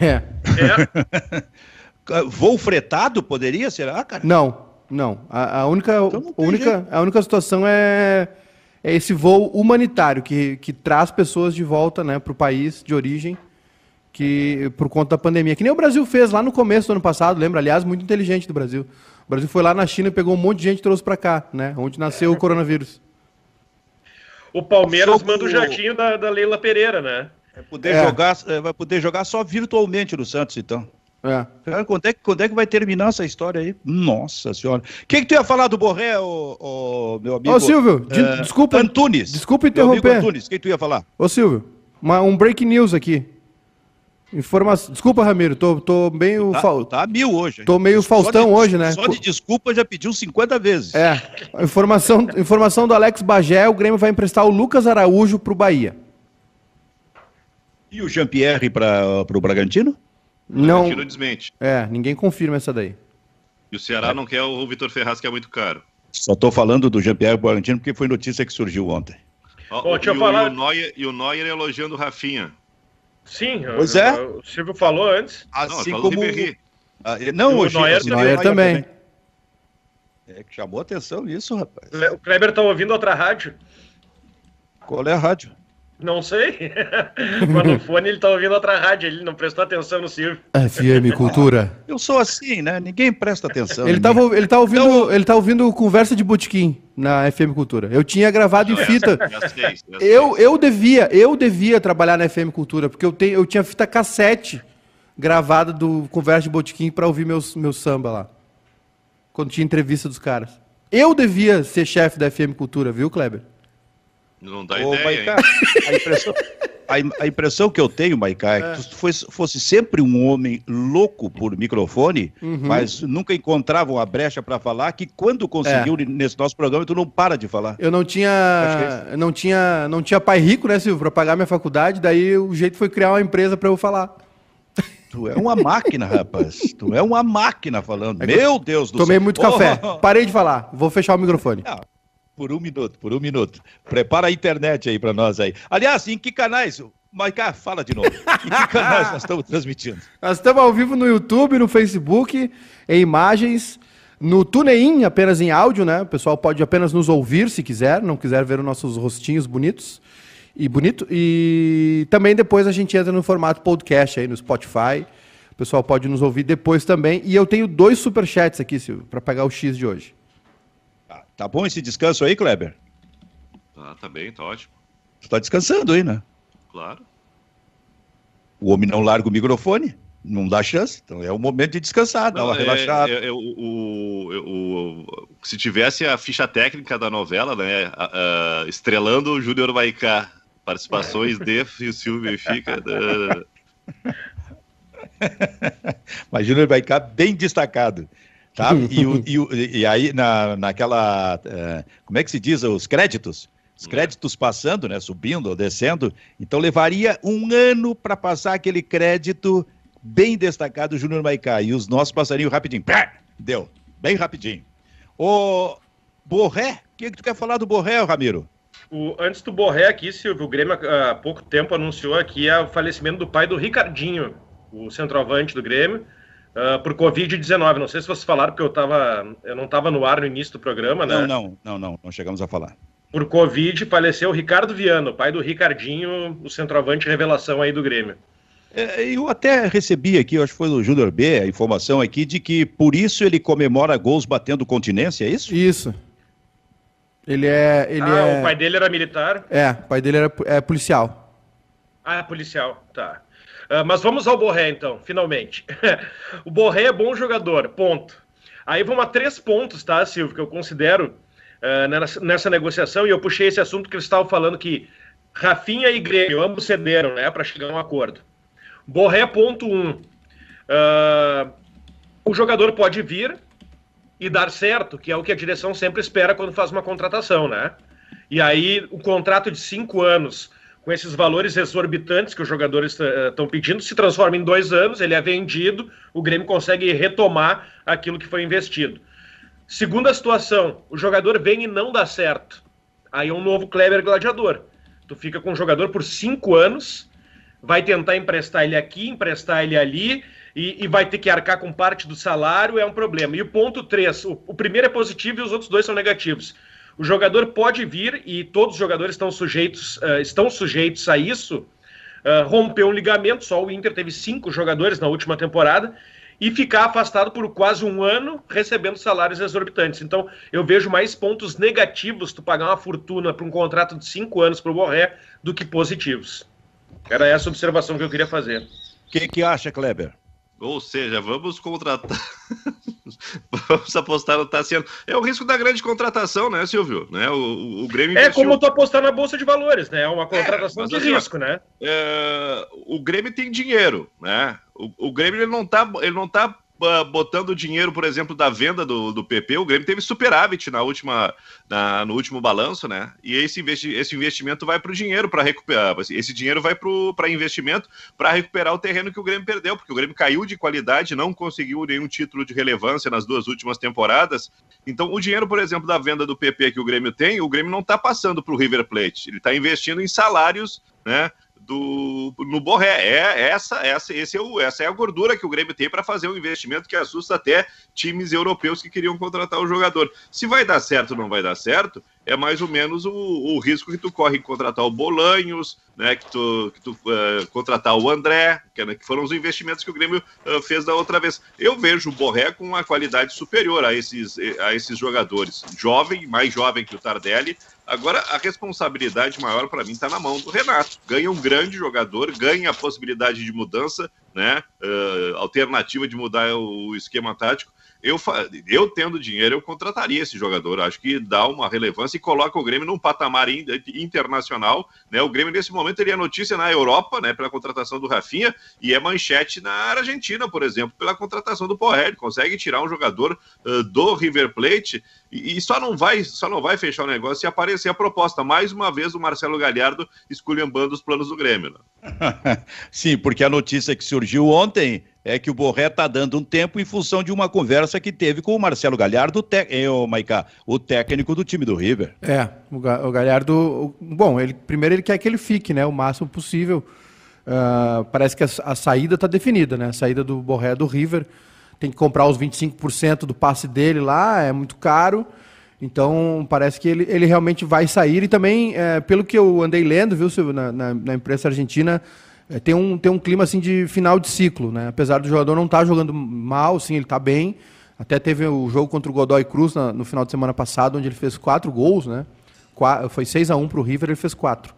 É. é. Voo fretado poderia, será, cara? Não, não. A, a única, então única, a única situação é, é esse voo humanitário que, que traz pessoas de volta né, para o país de origem que por conta da pandemia. Que nem o Brasil fez lá no começo do ano passado, lembra? Aliás, muito inteligente do Brasil. O Brasil foi lá na China e pegou um monte de gente e trouxe para cá, né? Onde nasceu o coronavírus. O Palmeiras manda o jatinho da, da Leila Pereira, né? Vai poder, é. jogar, é, vai poder jogar só virtualmente no Santos, então. É. Cara, quando, é que, quando é que vai terminar essa história aí? Nossa senhora. O que, que tu ia falar do Borré, ô, ô meu amigo? Ô, Silvio, de, é, desculpa. Antunes. Desculpa interromper. Antunes, o que, que tu ia falar? Ô, Silvio, uma, um break news aqui. Informação. Desculpa, Ramiro, tô, tô meio. Tá, fa... tá mil hoje. Tô meio Faustão de, hoje, né? Só de desculpa já pediu 50 vezes. É. Informação, informação do Alex Bagé: o Grêmio vai emprestar o Lucas Araújo pro Bahia. E o Jean-Pierre para o Bragantino? Não. Bragantino desmente. É, ninguém confirma essa daí. E o Ceará é. não quer o Vitor Ferraz, que é muito caro. Só tô falando do Jean-Pierre Bragantino porque foi notícia que surgiu ontem. Ó, e, falar... o, e, o Neuer, e o Neuer elogiando o Rafinha. Sim, pois é. o Silvio falou antes. Assim não, como. Ah, não, o Neuer, o Neuer também. também. É que chamou atenção isso, rapaz. O Kleber tá ouvindo outra rádio. Qual é a rádio? Não sei. Mas no fone ele tá ouvindo outra rádio, ele não prestou atenção no Silvio. FM Cultura. Eu sou assim, né? Ninguém presta atenção. Ele, tava, ele, tá ouvindo, então... ele tá ouvindo conversa de botequim na FM Cultura. Eu tinha gravado em fita. Eu, eu devia, eu devia trabalhar na FM Cultura, porque eu, tenho, eu tinha fita cassete gravada do conversa de botequim para ouvir meus, meus samba lá. Quando tinha entrevista dos caras. Eu devia ser chefe da FM Cultura, viu, Kleber? Não dá Ô, ideia. Maiká, a, impressão, a, a, impressão que eu tenho, Maiká, é que é. tu fosse, fosse sempre um homem louco por microfone, uhum. mas nunca encontrava uma brecha para falar, que quando conseguiu é. nesse nosso programa, tu não para de falar. Eu não tinha, é não tinha, não tinha pai rico, né, Silvio, para pagar minha faculdade, daí o jeito foi criar uma empresa para eu falar. Tu é uma máquina, rapaz. Tu é uma máquina falando. É Meu Deus do Tomei céu. Tomei muito café. Oh. Parei de falar. Vou fechar o microfone. Não. Por um minuto, por um minuto. Prepara a internet aí para nós aí. Aliás, em que canais? Maiká, fala de novo. Em que canais nós estamos transmitindo? Nós estamos ao vivo no YouTube, no Facebook, em imagens, no TuneIn, apenas em áudio, né? O pessoal pode apenas nos ouvir se quiser, não quiser ver os nossos rostinhos bonitos e bonito. E também depois a gente entra no formato podcast aí no Spotify. O pessoal pode nos ouvir depois também. E eu tenho dois superchats aqui, Silvio, para pagar o X de hoje. Tá bom esse descanso aí, Kleber? Tá, tá bem, tá ótimo. Tu tá descansando aí, né? Claro. O homem não larga o microfone, não dá chance. Então é o momento de descansar, não, dar uma é, relaxada. É, é, o, o, o, se tivesse a ficha técnica da novela, né? A, a, estrelando o Júnior Maicá, participações de e o Silvio fica. Né? Mas Júnior Maicá bem destacado. Tá? E, o, e, o, e aí, na, naquela. Uh, como é que se diz? Os créditos. Os créditos passando, né? Subindo ou descendo. Então levaria um ano para passar aquele crédito bem destacado, Júnior Maicá. E os nossos passariam rapidinho. Deu. Bem rapidinho. O Borré, o que, que tu quer falar do Borré, Ramiro? O, antes do Borré aqui, Silvio, o Grêmio há pouco tempo anunciou aqui o falecimento do pai do Ricardinho, o centroavante do Grêmio uh, por Covid-19. Não sei se vocês falaram, porque eu, tava, eu não estava no ar no início do programa, né? Não, não, não, não, não chegamos a falar. Por Covid, faleceu o Ricardo Viano, pai do Ricardinho, o centroavante revelação aí do Grêmio. É, eu até recebi aqui, acho que foi do Júnior B, a informação aqui de que por isso ele comemora gols batendo continência, é isso? Isso. Ele é. Ele ah, é... o pai dele era militar? É, o pai dele era é policial. Ah, policial, tá. Ah, mas vamos ao Borré, então, finalmente. o Borré é bom jogador, ponto. Aí vamos a três pontos, tá, Silvio, que eu considero uh, nessa, nessa, negociação, e eu puxei esse assunto que eles estavam falando que Rafinha e Grêmio, ambos cederam, né, para chegar a um acordo. Borré, ponto um. Uh, o jogador pode vir e dar certo, que é o que a direção sempre espera quando faz uma contratação, né? E aí, o contrato de cinco anos com esses valores exorbitantes que os jogadores estão eh, pedindo, se transforma em dois anos, ele é vendido, o Grêmio consegue retomar aquilo que foi investido. Segunda situação, o jogador vem e não dá certo. Aí é um novo Kleber gladiador. Tu fica com o jogador por cinco anos, vai tentar emprestar ele aqui, emprestar ele ali, e, e vai ter que arcar com parte do salário, é um problema. E o ponto três, o, o primeiro é positivo e os outros dois são negativos o jogador pode vir, e todos os jogadores estão sujeitos, uh, estão sujeitos a isso, uh, romper um ligamento, só o Inter teve cinco jogadores na última temporada, e ficar afastado por quase um ano recebendo salários exorbitantes. Então, eu vejo mais pontos negativos tu pagar uma fortuna para um contrato de cinco anos para o Borré do que positivos. Era essa observação que eu queria fazer. O que, que acha, Kleber? Ou seja, vamos contratar. vamos apostar no Tassiano. É o risco da grande contratação, né, Silvio? Né? O, o Grêmio investiu... É como tu apostar na Bolsa de Valores, né? É uma contratação é, de assim, risco, né? É, o Grêmio tem dinheiro, né? O, o Grêmio ele não tá, ele não tá botando dinheiro, por exemplo, da venda do, do PP, o Grêmio teve superávit na última, na, no último balanço, né? E esse, investi esse investimento vai para o dinheiro, para recuperar. Esse dinheiro vai para investimento para recuperar o terreno que o Grêmio perdeu, porque o Grêmio caiu de qualidade, não conseguiu nenhum título de relevância nas duas últimas temporadas. Então, o dinheiro, por exemplo, da venda do PP que o Grêmio tem, o Grêmio não está passando para o River Plate, ele está investindo em salários, né? Do, no Borré. É, essa, essa, esse é o, essa é a gordura que o Grêmio tem para fazer um investimento que assusta até times europeus que queriam contratar o jogador. Se vai dar certo ou não vai dar certo, é mais ou menos o, o risco que tu corre em contratar o Bolanhos, né, que tu, que tu uh, contratar o André, que, né, que, foram os investimentos que o Grêmio uh, fez da outra vez. Eu vejo o Borré com uma qualidade superior a esses, a esses jogadores. Jovem, mais jovem que o Tardelli, Agora, a responsabilidade maior para mim está na mão do Renato. Ganha um grande jogador, ganha a possibilidade de mudança, né? Uh, alternativa de mudar o esquema tático eu, eu tendo dinheiro, eu contrataria esse jogador. Acho que dá uma relevância e coloca o Grêmio num patamar internacional. Né? O Grêmio, nesse momento, teria notícia na Europa, né, pela contratação do Rafinha, e é manchete na Argentina, por exemplo, pela contratação do Porré. Ele consegue tirar um jogador uh, do River Plate e, e, só, não vai, só não vai fechar o negócio se aparecer a proposta. Mais uma vez, o Marcelo Galhardo esculhambando os planos do Grêmio. Né? Sim, porque a notícia que surgiu ontem é que o Borré está dando um tempo em função de uma conversa que teve com o Marcelo Galhardo, te... eu, Maiká, o técnico do time do River. É, o Galhardo, bom, ele primeiro ele quer que ele fique, né, o máximo possível. Uh, parece que a, a saída está definida, né? A saída do Borré do River tem que comprar os 25% do passe dele lá, é muito caro. Então, parece que ele, ele realmente vai sair. E também, é, pelo que eu andei lendo, viu, Silvio, na, na, na imprensa argentina, é, tem, um, tem um clima assim de final de ciclo, né? Apesar do jogador não estar tá jogando mal, sim, ele está bem. Até teve o jogo contra o Godoy Cruz na, no final de semana passado, onde ele fez quatro gols, né? Qua, foi 6 a 1 para o River, ele fez quatro.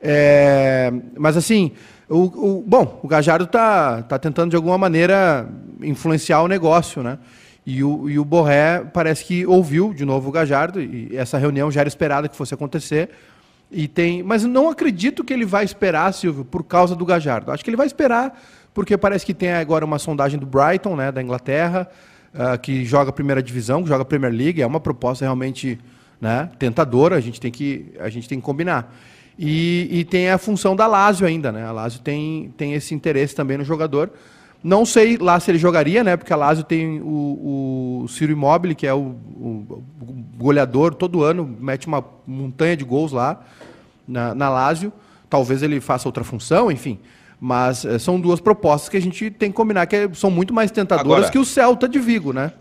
É, mas assim, o, o, bom, o Gajardo está tá tentando de alguma maneira influenciar o negócio, né? E o, e o Borré parece que ouviu de novo o Gajardo, e essa reunião já era esperada que fosse acontecer. E tem, mas não acredito que ele vai esperar, Silvio, por causa do Gajardo. Acho que ele vai esperar porque parece que tem agora uma sondagem do Brighton, né, da Inglaterra, uh, que joga primeira divisão, que joga Premier League. É uma proposta realmente né, tentadora. A gente tem que, a gente tem que combinar. E, e tem a função da Lazio ainda, né? A Lazio tem, tem esse interesse também no jogador. Não sei lá se ele jogaria, né? Porque a Lazio tem o, o Ciro Immobile, que é o, o, goleador, todo ano mete uma montanha de gols lá na, na Lazio. Talvez ele faça outra função, enfim. Mas é, são duas propostas que a gente tem que combinar que é, são muito mais tentadoras agora, que o Celta de Vigo, né?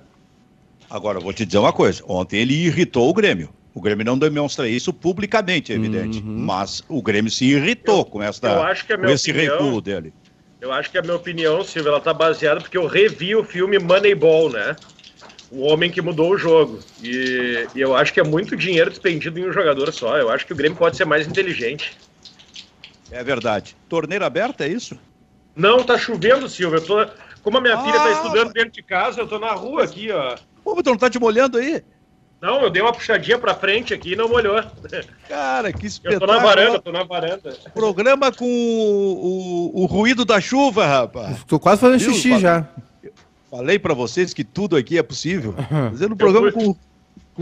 Agora, eu vou te dizer uma coisa. Ontem ele irritou o Grêmio. O Grêmio não demonstra isso publicamente, é evidente. Uhum. Mas o Grêmio se irritou eu, com, esta, com esse opinião, recuo dele. Eu acho que a minha opinião, Silvio, ela tá baseada porque eu revi o filme Moneyball, né? O homem que mudou o jogo. E, e, eu acho que é muito dinheiro despendido em um jogador só. Eu acho que o Grêmio pode ser mais inteligente. É verdade. Torneira aberta, é isso? Não, tá chovendo, Silvio. Eu tô, como a minha ah, filha tá estudando dentro de casa, eu tô na rua aqui, ó. Pô, tu não tá te molhando aí? Não, eu dei uma puxadinha pra frente aqui e não molhou. Cara, que espetáculo. Eu tô na varanda, tô na varanda. Programa com o, o, o ruído da chuva, rapaz. Tô quase fazendo Viu? xixi já. Falei pra vocês que tudo aqui é possível. Fazendo um programa fui... com o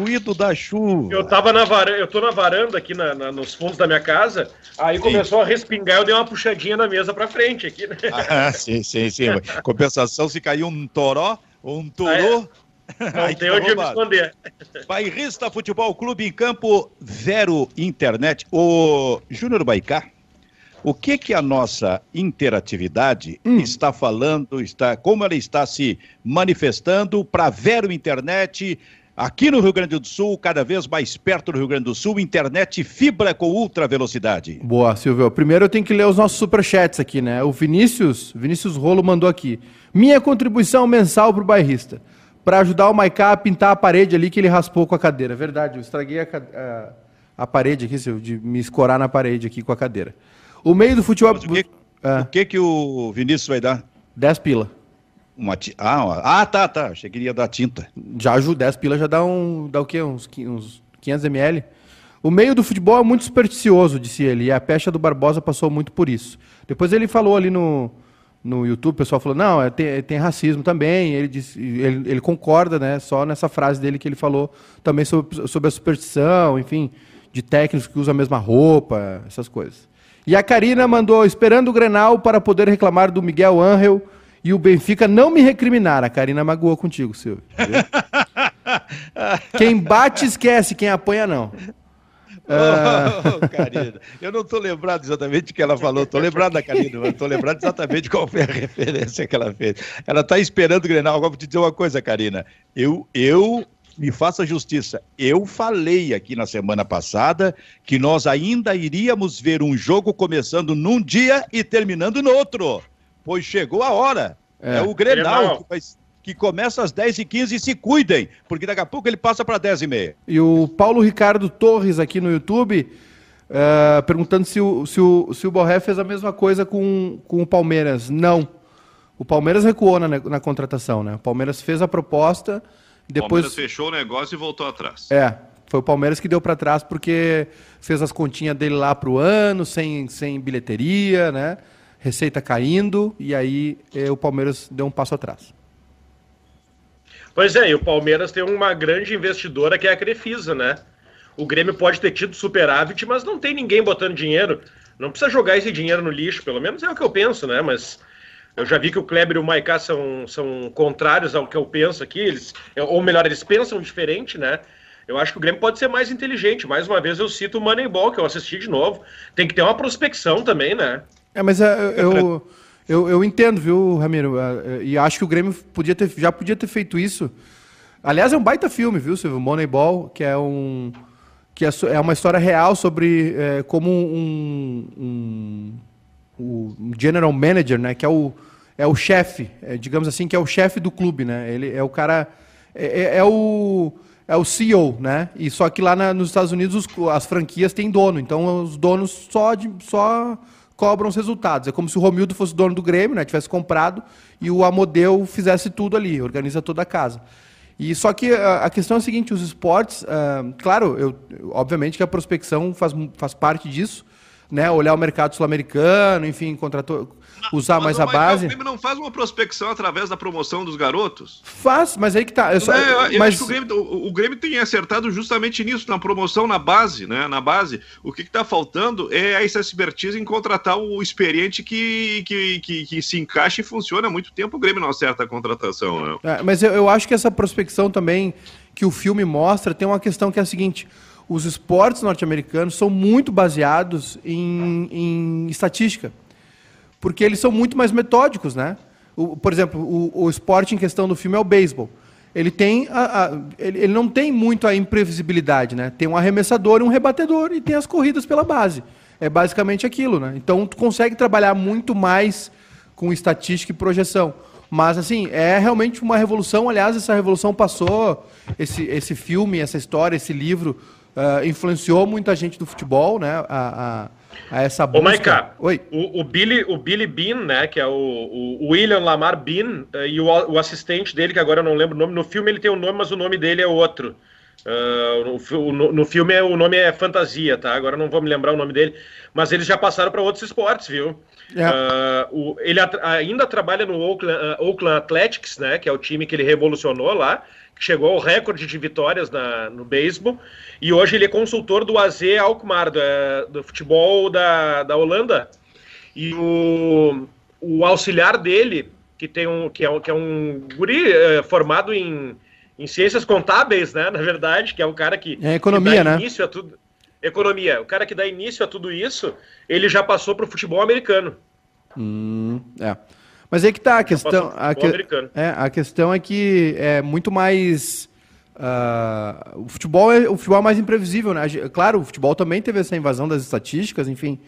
ruído da chuva. Eu tava na varanda, eu tô na varanda aqui na, na, nos fundos da minha casa, aí sim. começou a respingar, eu dei uma puxadinha na mesa pra frente aqui, né? Ah, sim, sim, sim. Compensação, se caiu um toró ou um torô... Ah, é? Não tem onde me esconder. Bairrista Futebol Clube em Campo Vero Internet. O Júnior Baicá, o que que a nossa interatividade hum. está falando, está, como ela está se manifestando para Vero Internet aqui no Rio Grande do Sul, cada vez mais perto do Rio Grande do Sul, internet fibra com ultra velocidade. Boa, Silvio. Primeiro eu tenho que ler os nossos superchats aqui, né? O Vinícius, Vinícius Rolo mandou aqui. Minha contribuição mensal para o bairrista para ajudar o Maiká a pintar a parede ali que ele raspou com a cadeira. Verdade, eu estraguei a, a, a parede aqui, de me escorar na parede aqui com a cadeira. O meio do futebol. Mas o que, é. o que que o Vinícius vai dar? 10 pila. Uma ti... ah, ah, tá, tá. Achei que ia dar tinta. Já ajuda, 10 pila já dá um. dá o quê? Uns, uns 500 ml. O meio do futebol é muito supersticioso, disse ele, e a pecha do Barbosa passou muito por isso. Depois ele falou ali no, no YouTube, o pessoal falou, não, é, tem, tem racismo também, ele, disse, ele, ele, concorda, né, só nessa frase dele que ele falou também sobre, sobre a superstição, enfim, de técnicos que usam a mesma roupa, essas coisas. E a Karina mandou, esperando o Grenal para poder reclamar do Miguel Angel e o Benfica não me recriminar. A Karina magoou contigo, Silvio. quem bate esquece, quem apanha não. Oh, Karina, eu não estou lembrado exatamente o que ela falou, estou lembrado da Karina, mas estou lembrado exatamente qual foi a referência que ela fez. Ela está esperando o Grenal. Agora vou te dizer uma coisa, Karina. Eu, eu me faça justiça. Eu falei aqui na semana passada que nós ainda iríamos ver um jogo começando num dia e terminando no outro. Pois chegou a hora. É, é o Grenal, Grenal. Que vai que começa às 10h15 e se cuidem, porque daqui a pouco ele passa para 10h30. E o Paulo Ricardo Torres aqui no YouTube uh, perguntando se o, se, o, se o Borré fez a mesma coisa com, com o Palmeiras. Não. O Palmeiras recuou na, na contratação, né? O Palmeiras fez a proposta, depois... O Palmeiras fechou o negócio e voltou atrás. É, foi o Palmeiras que deu para trás porque fez as continhas dele lá para o ano, sem, sem bilheteria, né? Receita caindo, e aí eh, o Palmeiras deu um passo atrás. Pois é, e o Palmeiras tem uma grande investidora que é a Crefisa, né? O Grêmio pode ter tido superávit, mas não tem ninguém botando dinheiro. Não precisa jogar esse dinheiro no lixo, pelo menos é o que eu penso, né? Mas eu já vi que o Kleber e o Maiká são, são contrários ao que eu penso aqui, eles, ou melhor, eles pensam diferente, né? Eu acho que o Grêmio pode ser mais inteligente. Mais uma vez eu cito o Moneyball, que eu assisti de novo. Tem que ter uma prospecção também, né? É, mas é, eu, eu, eu entendo, viu, Ramiro? É, e acho que o Grêmio podia ter, já podia ter feito isso. Aliás, é um baita filme, viu, Silvio? Moneyball, que é um que é, é uma história real sobre é, como um, um, um, general manager, né, que é o é o chefe, é, digamos assim, que é o chefe do clube, né? Ele é o cara é, é, é o é o CEO, né? E só que lá na, nos Estados Unidos os, as franquias têm dono, então os donos só de, só cobram os resultados. É como se o Romildo fosse dono do Grêmio, né, tivesse comprado, e o Amodeu fizesse tudo ali, organiza toda a casa. E só que a, a questão é a seguinte, os esportes, uh, claro, eu, obviamente que a prospecção faz, faz parte disso, né, olhar o mercado sul-americano, enfim, contratou, usar mas mais a base. O Grêmio não faz uma prospecção através da promoção dos garotos? Faz, mas aí que tá. Eu, só, é, eu, eu mas... acho que o Grêmio, o, o Grêmio, tem acertado justamente nisso, na promoção, na base, né? Na base. O que está faltando é a expertise em contratar o experiente que, que, que, que, se encaixa e funciona há muito tempo. O Grêmio não acerta a contratação, né? É, mas eu, eu acho que essa prospecção também que o filme mostra tem uma questão que é a seguinte os esportes norte-americanos são muito baseados em, em estatística porque eles são muito mais metódicos, né? O, por exemplo, o, o, esporte em questão do filme é o beisebol. Ele tem a, a, ele, ele, não tem muito a imprevisibilidade, né? Tem um arremessador e um rebatedor e tem as corridas pela base. É basicamente aquilo, né? Então tu consegue trabalhar muito mais com estatística e projeção. Mas assim, é realmente uma revolução. Aliás, essa revolução passou, esse, esse filme, essa história, esse livro, uh, influenciou muita gente do futebol, né? A, a a essa busca. Ô, Maica, Oi. O, o, Billy, o Billy Bean, né, que é o, o William Lamar Bean, eh, e o, o, assistente dele, que agora eu não lembro o nome, no filme ele tem o um nome, mas o nome dele é outro. Uh, no, no, filme é, o nome é Fantasia, tá? Agora não vou me lembrar o nome dele, mas eles já passaram para outros esportes, viu? É. Uh, o, ele ainda trabalha no Oakland, uh, Oakland Athletics, né, que é o time que ele revolucionou lá, chegou ao recorde de vitórias na, no beisebol, e hoje ele é consultor do AZ Alkmaar, do, é, do futebol da, da Holanda. E o, o auxiliar dele, que, tem um, que, é, que é um guri é, formado em, em ciências contábeis, né, na verdade, que é um cara que, é economia, que dá né? início a tudo. Economia. O cara que dá início a tudo isso, ele já passou para o futebol americano. Hum, é. Mas aí que tá a questão. A, que, é, a questão é que é muito mais. Uh, o, futebol é, o futebol é mais imprevisível, né? Claro, o futebol também teve essa invasão das estatísticas, enfim.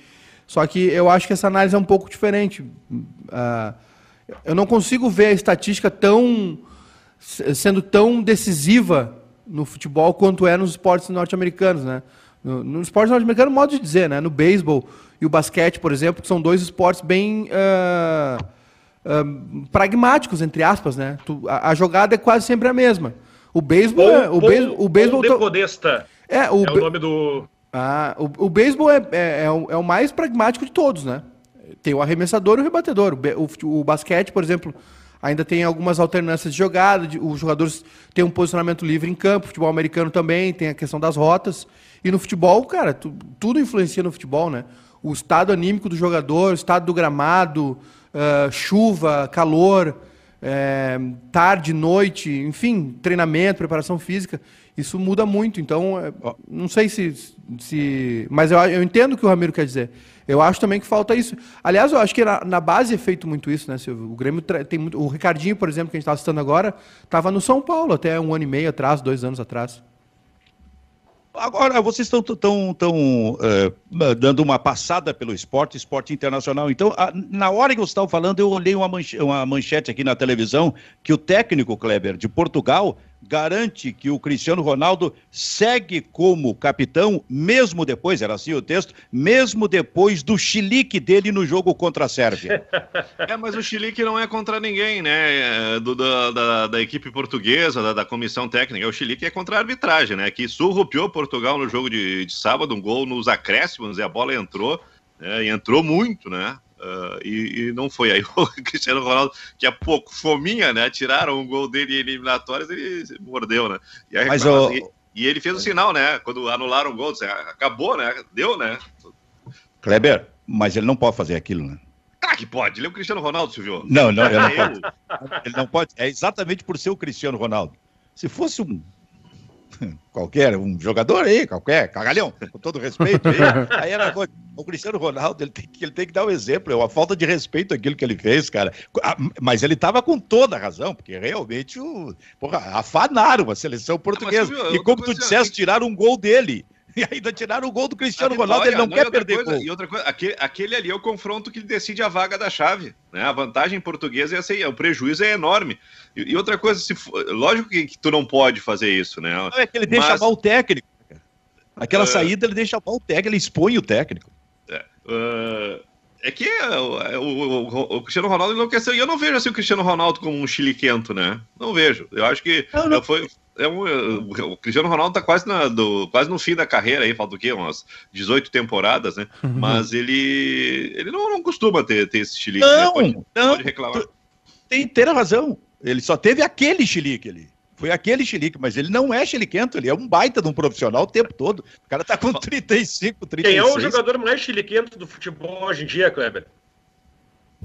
Só que eu acho que essa análise é um pouco diferente. Uh, eu não consigo ver a estatística tão sendo tão decisiva no futebol quanto é nos esportes norte-americanos, né? No, no esporte norte-americano, modo de dizer, né? No beisebol e o basquete, por exemplo, que são dois esportes bem uh, pragmáticos, entre aspas, né? Tu, a, a, jogada é quase sempre a mesma. O beisebol... É, o, beisebol, o beisebol é, o, é o nome do... Ah, o, o beisebol é, é, é, o, é o mais pragmático de todos, né? Tem o arremessador e o rebatedor. O, o, o basquete, por exemplo, ainda tem algumas alternâncias de jogada, de, os jogadores têm um posicionamento livre em campo, futebol americano também, tem a questão das rotas. E no futebol, cara, tu, tudo influencia no futebol, né? O estado anímico do jogador, o estado do gramado, uh, chuva, calor, é, tarde, noite, enfim, treinamento, preparação física, isso muda muito. Então, é, não sei se. se mas eu, eu entendo o que o Ramiro quer dizer. Eu acho também que falta isso. Aliás, eu acho que na, na base é feito muito isso, né, Silvio? O Grêmio tem muito. O Ricardinho, por exemplo, que a gente estava citando agora, estava no São Paulo até um ano e meio atrás, dois anos atrás. Agora, vocês estão tão, tão, uh, dando uma passada pelo esporte, esporte internacional. Então, a, na hora que você estava falando, eu olhei uma, manchete, uma manchete aqui na televisão que o técnico, Kleber, de Portugal, garante que o Cristiano Ronaldo segue como capitão, mesmo depois, era assim o texto, mesmo depois do chilique dele no jogo contra a Sérvia. É, mas o chilique não é contra ninguém, né? É do, da, da, equipe portuguesa, da, da, comissão técnica. O chilique é contra a arbitragem, né? Que surrupiou Portugal no jogo de, de sábado, um gol nos acréscimos, e a bola entrou, né? e entrou muito, né? Uh, e, e, não foi. Aí o Cristiano Ronaldo, que é pouco fominha, né? Tiraram um gol dele em eliminatórias, ele mordeu, né? E, aí, mas, o... e, e, ele fez o sinal, né? Quando anularam o gol, disse, ah, acabou, né? Deu, né? Kleber, mas ele não pode fazer aquilo, né? Ah, que pode. Ele é o Cristiano Ronaldo, Silvio. Não, não, ele não pode. Ele não pode. É exatamente por ser o Cristiano Ronaldo. Se fosse um qualquer, um jogador aí, qualquer, cagalhão, com todo respeito, aí, aí era o Cristiano Ronaldo, ele tem, ele tem que dar o um exemplo, é uma falta de respeito aquilo que ele fez, cara. Ah, mas ele estava com toda a razão, porque realmente o, porra, afanaram a seleção portuguesa. Ah, e como tu disseste, tiraram um gol dele. E ainda tiraram o gol do Cristiano Ronaldo, ele não, não quer perder coisa, gol. E outra coisa, aquele, aquele, ali é o confronto que decide a vaga da chave. Né? A vantagem portuguesa é assim, o prejuízo é enorme. E, e outra coisa, se lógico que, que, tu não pode fazer isso, né? Não, é que ele deixa Mas... mal o técnico. Aquela uh... saída ele deixa mal o técnico, ele expõe o técnico. É, uh... é que é, o, o, o, Cristiano Ronaldo enlouqueceu. E eu não vejo assim o Cristiano Ronaldo como um chiliquento, né? Não vejo. Eu acho que não, não. foi é um, o Cristiano Ronaldo tá quase, na, do, quase no fim da carreira aí, falta o quê? Umas 18 temporadas, né? Uhum. Mas ele ele não, não costuma ter, ter esse chilique. Né? Não, né? pode, não, pode reclamar. Tem inteira razão. Ele só teve aquele chilique ali. Foi aquele chilique, mas ele não é chiliquento, ele é um baita de um profissional o tempo todo. O cara tá com 35, 36. Quem é o jogador mais chiliquento do futebol hoje em dia, Kleber?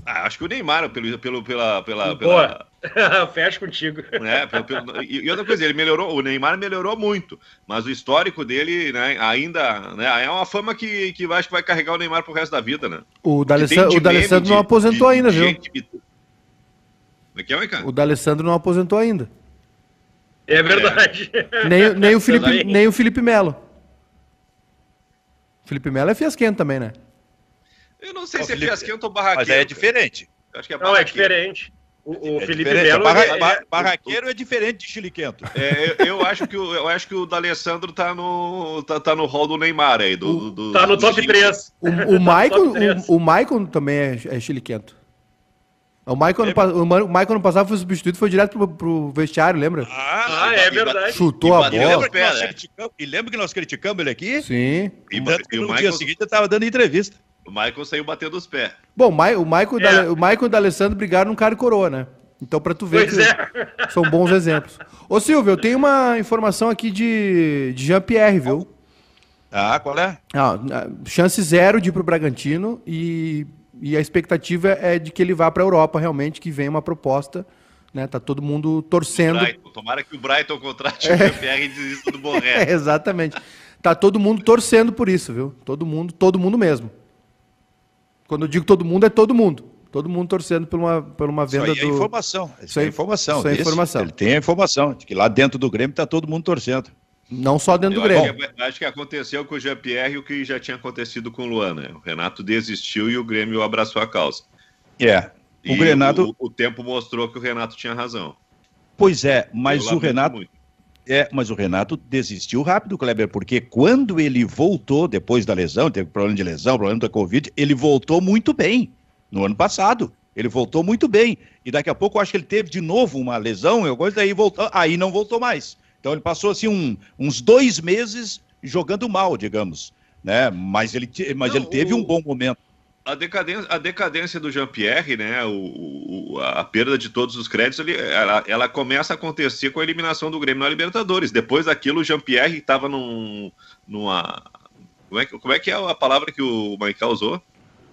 Ah, acho que o Neymar, pelo, pelo, pela, pela, pela... Fecha contigo. É, pelo, pelo... E outra coisa, ele melhorou, o Neymar melhorou muito, mas o histórico dele, né, ainda, né, é uma fama que, que acho que vai carregar o Neymar pro resto da vida, né? O D'Alessandro não aposentou de, ainda, de, viu? Gente... É que é? O D'Alessandro não aposentou ainda. É verdade. É. Nem, nem, o Felipe, nem o Felipe Melo. Felipe Melo é fiasquento também, né? Eu não sei se é fiasquento ou barraqueiro. Mas é diferente. acho que é não, é diferente. O, o é Felipe Melo. Barra, é, é, barraqueiro é diferente de chiliquento. É, eu, eu, acho que o, eu acho que o D'Alessandro tá no, tá, tá no hall do Neymar aí. Do, do, tá no top 3. O, o, Michael, o, o Michael também é, é chiliquento. O Michael, é. no, o Michael no passado foi substituído, foi direto pro, pro vestiário, lembra? Ah, ah é verdade. Chutou a bola. Lembra e lembra que nós criticamos ele aqui? Sim. E, e, e no Michael... dia seguinte ele tava dando entrevista. O Michael saiu batendo os pés. Bom, o Michael, é. da, o Michael e o D'Alessandro brigaram num cara e coroa, né? Então, para tu ver é. são bons exemplos. Ô, Silvio, eu tenho uma informação aqui de, de Jean-Pierre, viu? Ah, qual é? Ah, chance zero de ir pro Bragantino e, e a expectativa é de que ele vá para a Europa, realmente, que venha uma proposta. Né? Tá todo mundo torcendo. Tomara que o Brighton contrate é. o Jean-Pierre e desista do Borré. É, exatamente. Tá todo mundo torcendo por isso, viu? Todo mundo, todo mundo mesmo. Quando eu digo todo mundo, é todo mundo. Todo mundo torcendo por uma, por uma venda isso aí é do... informação. Isso é informação. Isso é informação. Ele tem a informação de que lá dentro do Grêmio está todo mundo torcendo. Não só dentro eu do Grêmio. Acho que, acho que aconteceu com o Jean-Pierre o que já tinha acontecido com o Luan, né? O Renato desistiu e o Grêmio abraçou a causa. É. O e O, o, tempo mostrou que o Renato tinha razão. Pois é, mas o Renato. Muito. É, mas o Renato desistiu rápido, Kleber, porque quando ele voltou, depois da lesão, teve problema de lesão, problema da Covid, ele voltou muito bem no ano passado. Ele voltou muito bem. E daqui a pouco eu acho que ele teve de novo uma lesão, eu daí voltou, aí não voltou mais. Então ele passou assim um, uns dois meses jogando mal, digamos. Né? Mas ele, mas não, ele teve o... um bom momento a decadência, a decadência do Jean-Pierre, né, o, o, a perda de todos os créditos, ele, ela, ela, começa a acontecer com a eliminação do Grêmio na Libertadores. Depois daquilo, o Jean-Pierre estava num, numa... Como é, como é que é a palavra que o Michael usou?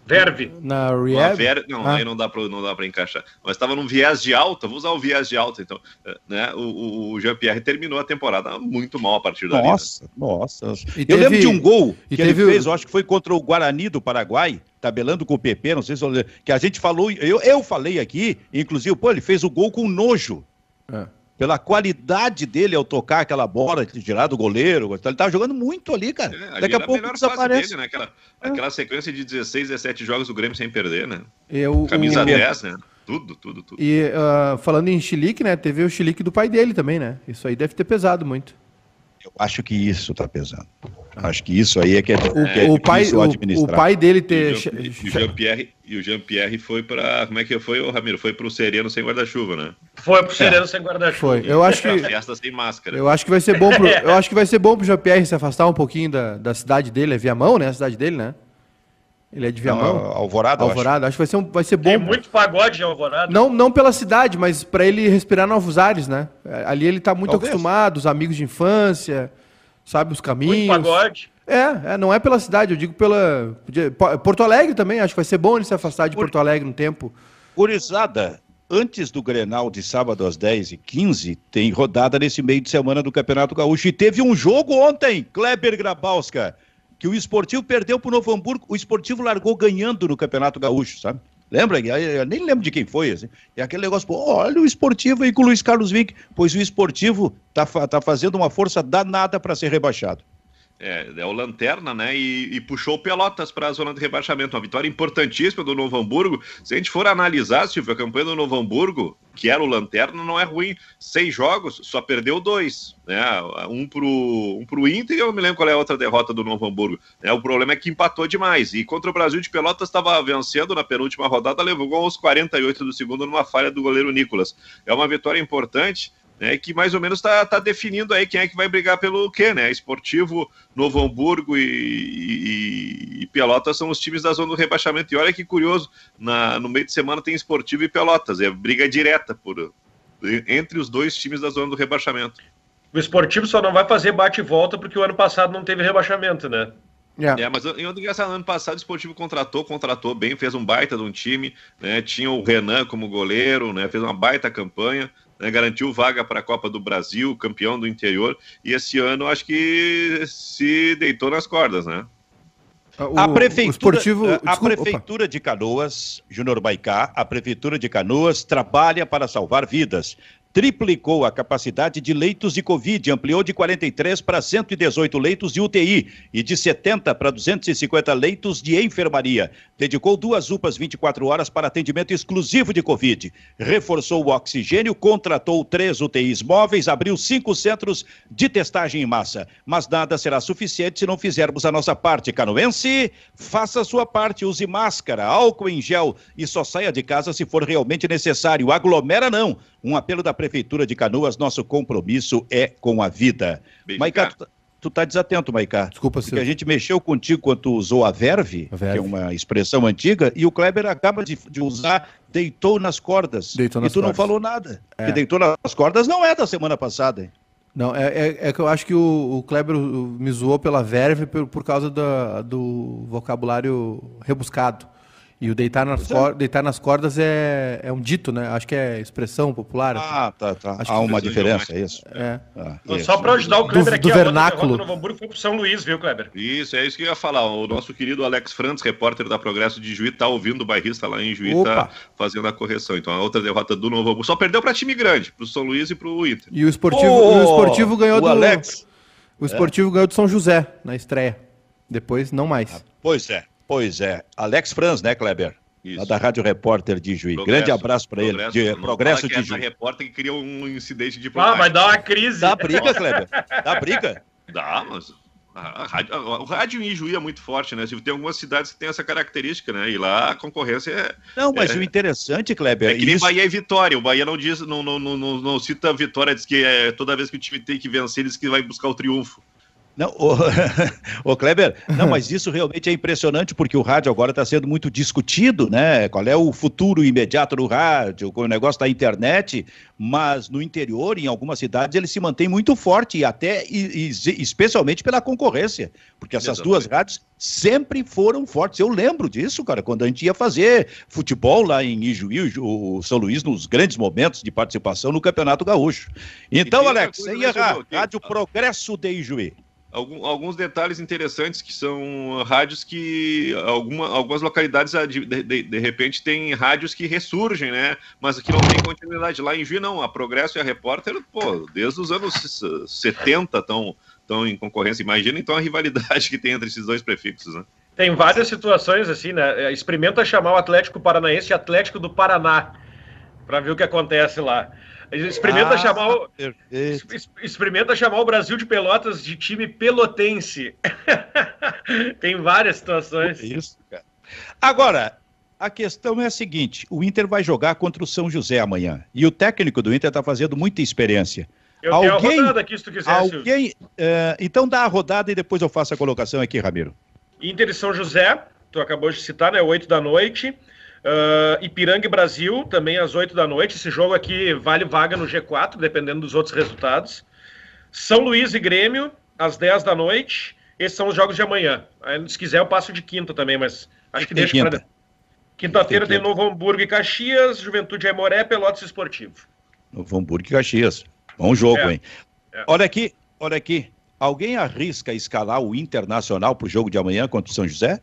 Verve. Na Rehab? Ver... Não, ah. aí não dá para não dá para encaixar. Mas estava num viés de alta, vou usar o viés de alta, então. Né? O, o Jean-Pierre terminou a temporada muito mal a partir. Nossa, né? nossa. E eu teve... lembro de um gol que teve... ele fez, eu acho que foi contra o Guarani do Paraguai, tabelando com o PP, não sei se que a gente falou, eu, eu falei aqui, inclusive, pô, ele fez o gol com nojo. É pela qualidade dele ao tocar aquela bola, tirar do goleiro. Ele tava jogando muito ali, cara. É, Daqui a pouco a desaparece. Dele, né? aquela, é. aquela sequência de 16, 17 jogos do Grêmio sem perder, né? Eu, Camisa o... 10, né? Tudo, tudo, tudo. E uh, falando em chilique, né? Teve o chilique do pai dele também, né? Isso aí deve ter pesado muito. Eu acho que isso tá pesando. Acho que isso aí é que é, o, que é o pai, o, o, pai dele ter. E o Jean-Pierre Jean, Jean -Pierre foi para. Como é que foi, o Ramiro? Foi para o Sereno sem guarda-chuva, né? Foi para o Sereno é. sem guarda-chuva. Foi. Eu acho que. Festa sem máscara. Eu acho que vai ser bom pro, eu acho que vai ser bom pro Jean-Pierre se afastar um pouquinho da, da cidade dele. É Viamão, né? A cidade dele, né? Ele é de Viamão? Não, Alvorada, Alvorada. Acho. acho, que vai ser, um, vai ser bom. Tem muito pagode em Alvorada. Não, não pela cidade, mas para ele respirar novos ares, né? Ali ele tá muito Talvez. acostumado, os amigos de infância, sabe os caminhos. Muito pagode. É, é, não é pela cidade, eu digo pela. Porto Alegre também, acho que vai ser bom ele se afastar de Porto Alegre no tempo. Curizada, antes do Grenal de sábado às 10h15, tem rodada nesse meio de semana do Campeonato Gaúcho. E teve um jogo ontem, Kleber Grabowska, que o esportivo perdeu para o Novo Hamburgo. O esportivo largou ganhando no Campeonato Gaúcho, sabe? Lembra? Eu nem lembro de quem foi. Assim. É aquele negócio, pô, olha o esportivo aí com o Luiz Carlos Vinck. Pois o esportivo tá, tá fazendo uma força danada para ser rebaixado é, é o Lanterna, né? E, e puxou Pelotas para a zona de rebaixamento. Uma vitória importantíssima do Novo Hamburgo. Se a gente for analisar, Silvio, a campanha do Novo Hamburgo, que era o Lanterna, não é ruim. Seis jogos, só perdeu dois. Né? Um pro, um pro Inter e eu não me lembro qual é a outra derrota do Novo Hamburgo. É, o problema é que empatou demais. E contra o Brasil de Pelotas estava vencendo na penúltima rodada, levou aos 48 do segundo numa falha do goleiro Nicolas. É uma vitória importante né, que mais ou menos está tá definindo aí quem é que vai brigar pelo quê, né? Esportivo, Novo Hamburgo e, e, e, Pelotas são os times da zona do rebaixamento. E olha que curioso, na, no meio de semana tem Esportivo e Pelotas, é briga direta por, entre os dois times da zona do rebaixamento. O Esportivo só não vai fazer bate e volta porque o ano passado não teve rebaixamento, né? Yeah. É, mas em engraçado, ano passado o Esportivo contratou, contratou bem, fez um baita de um time, né? Tinha o Renan como goleiro, né? Fez uma baita campanha né, garantiu vaga para a Copa do Brasil, campeão do interior, e esse ano acho que se deitou nas cordas, né? O, a prefeitura, esportivo... a Desculpa, prefeitura de Canoas, Júnior Baicá, a prefeitura de Canoas trabalha para salvar vidas triplicou a capacidade de leitos de Covid, ampliou de 43 para 118 leitos de UTI e de 70 para 250 leitos de enfermaria. Dedicou duas UPAs 24 horas para atendimento exclusivo de Covid. Reforçou o oxigênio, contratou três UTIs móveis, abriu cinco centros de testagem em massa. Mas nada será suficiente se não fizermos a nossa parte. Canoense, faça a sua parte, use máscara, álcool em gel e só saia de casa se for realmente necessário. Aglomera não. Um apelo da Prefeitura de Canoas, nosso compromisso é com a vida. Maiká, tu, tá, tu tá desatento, Maiká. Desculpa, Porque a gente mexeu contigo quando tu usou a verve, a verve, que é uma expressão antiga, e o Kleber acaba de, de usar deitou nas cordas. Deitou nas e tu cordas. não falou nada. É. Que deitou nas cordas não é da semana passada, hein? Não, é, é, é, que eu acho que o, o Kleber me zoou pela verve por, por causa da, do vocabulário rebuscado. E o deitar nas, é. cor, deitar nas cordas é, é um dito, né? Acho que é expressão popular. Ah, tá, tá. Acho Há uma diferença, é isso. É. Ah, Só para ajudar o Kleber do, aqui, do vernáculo. o Novo Hamburgo foi pro São Luís, viu, Kleber? Isso, é isso que eu ia falar. O nosso querido Alex Frantz, repórter da Progresso de Juí, tá ouvindo o bairrista lá em Juí, tá fazendo a correção. Então, a outra derrota do Novo Hamburgo. Só perdeu para time grande, pro São Luís e pro Inter. E o esportivo, oh, o esportivo ganhou o do... Alex. O esportivo ganhou do São José na estreia. Depois, não mais. Ah, pois é, pois é. Alex Franz, né, Kleber? Isso. Da Rádio Repórter de Juiz. Progresso, Grande abraço para ele. De, progresso de é Juiz. repórter que cria um incidente de Ah, vai dar uma crise. Dá briga, Kleber? Dá briga? Dá, mas a rádio, o rádio em Juí é muito forte, né? Tem algumas cidades que têm essa característica, né? E lá a concorrência é. Não, mas é, o interessante, Kleber. É que nem isso... Bahia e Vitória. O Bahia não diz, não, não, não, não, não cita a vitória, diz que é, toda vez que o time tem que vencer, diz que vai buscar o triunfo. Não, o, o Kleber, não, mas isso realmente é impressionante porque o rádio agora está sendo muito discutido, né? Qual é o futuro imediato do rádio, com o negócio da internet, mas no interior, em algumas cidades, ele se mantém muito forte e até e, e, especialmente pela concorrência, porque essas Exatamente. duas rádios sempre foram fortes. Eu lembro disso, cara, quando a gente ia fazer futebol lá em Ijuí, o São Luís, nos grandes momentos de participação no Campeonato Gaúcho. Então, Alex, sem errar, Rádio Progresso de Ijuí alguns detalhes interessantes que são rádios que alguma, algumas localidades ah, de, de, de, repente tem rádios que ressurgem, né? Mas aqui não tem continuidade. Lá em Juiz não, a Progresso e a Repórter, pô, desde os anos 70 estão estão em concorrência. Imagina então a rivalidade que tem entre esses dois prefixos, né? Tem várias situações assim, né? É, experimenta chamar o Atlético Paranaense de Atlético do Paraná para ver o que acontece lá. Experimenta, ah, chamar o, experimenta chamar o Brasil de Pelotas de time pelotense. Tem várias situações. Isso, cara. Agora, a questão é a seguinte: o Inter vai jogar contra o São José amanhã. E o técnico do Inter está fazendo muita experiência. Eu alguém, tenho a rodada aqui, se tu quiser. Alguém, uh, então dá a rodada e depois eu faço a colocação aqui, Ramiro. Inter e São José, tu acabou de citar, né? 8 da noite. Uh, Ipiranga e Brasil, também às 8 da noite. Esse jogo aqui vale vaga no G4, dependendo dos outros resultados. São Luís e Grêmio, às 10 da noite. Esses são os jogos de amanhã. Aí, se quiser, eu passo de quinta também, mas acho que deixa quinta. para. Quinta-feira tem, tem Novo Hamburgo e Caxias, Juventude Aimoré, Pelotas Esportivo. Novo Hamburgo e Caxias. Bom jogo, é. hein? É. Olha aqui, olha aqui. Alguém arrisca escalar o Internacional para o jogo de amanhã contra o São José?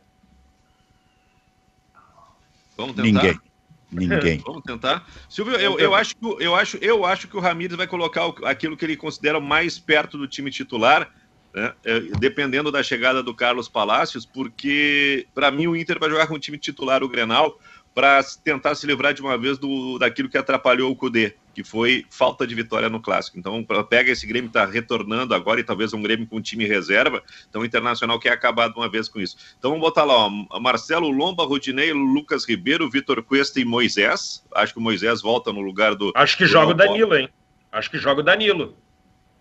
Vamos tentar? Ninguém. Ninguém. Vamos tentar. Silvio, eu, eu, acho que, eu, acho, eu acho que o Ramires vai colocar aquilo que ele considera mais perto do time titular, né, é, dependendo da chegada do Carlos Palácios, porque para mim o Inter vai jogar com o time titular, o Grenal, para tentar se livrar de uma vez do, daquilo que atrapalhou o Cudê, que foi falta de vitória no clássico. Então, pega esse Grêmio está retornando agora e talvez um Grêmio com time reserva. Então, o Internacional quer acabar de uma vez com isso. Então, vamos botar lá: ó, Marcelo Lomba, Rodinei, Lucas Ribeiro, Vitor Cuesta e Moisés. Acho que o Moisés volta no lugar do. Acho que do joga o Danilo, hein? Acho que joga o Danilo.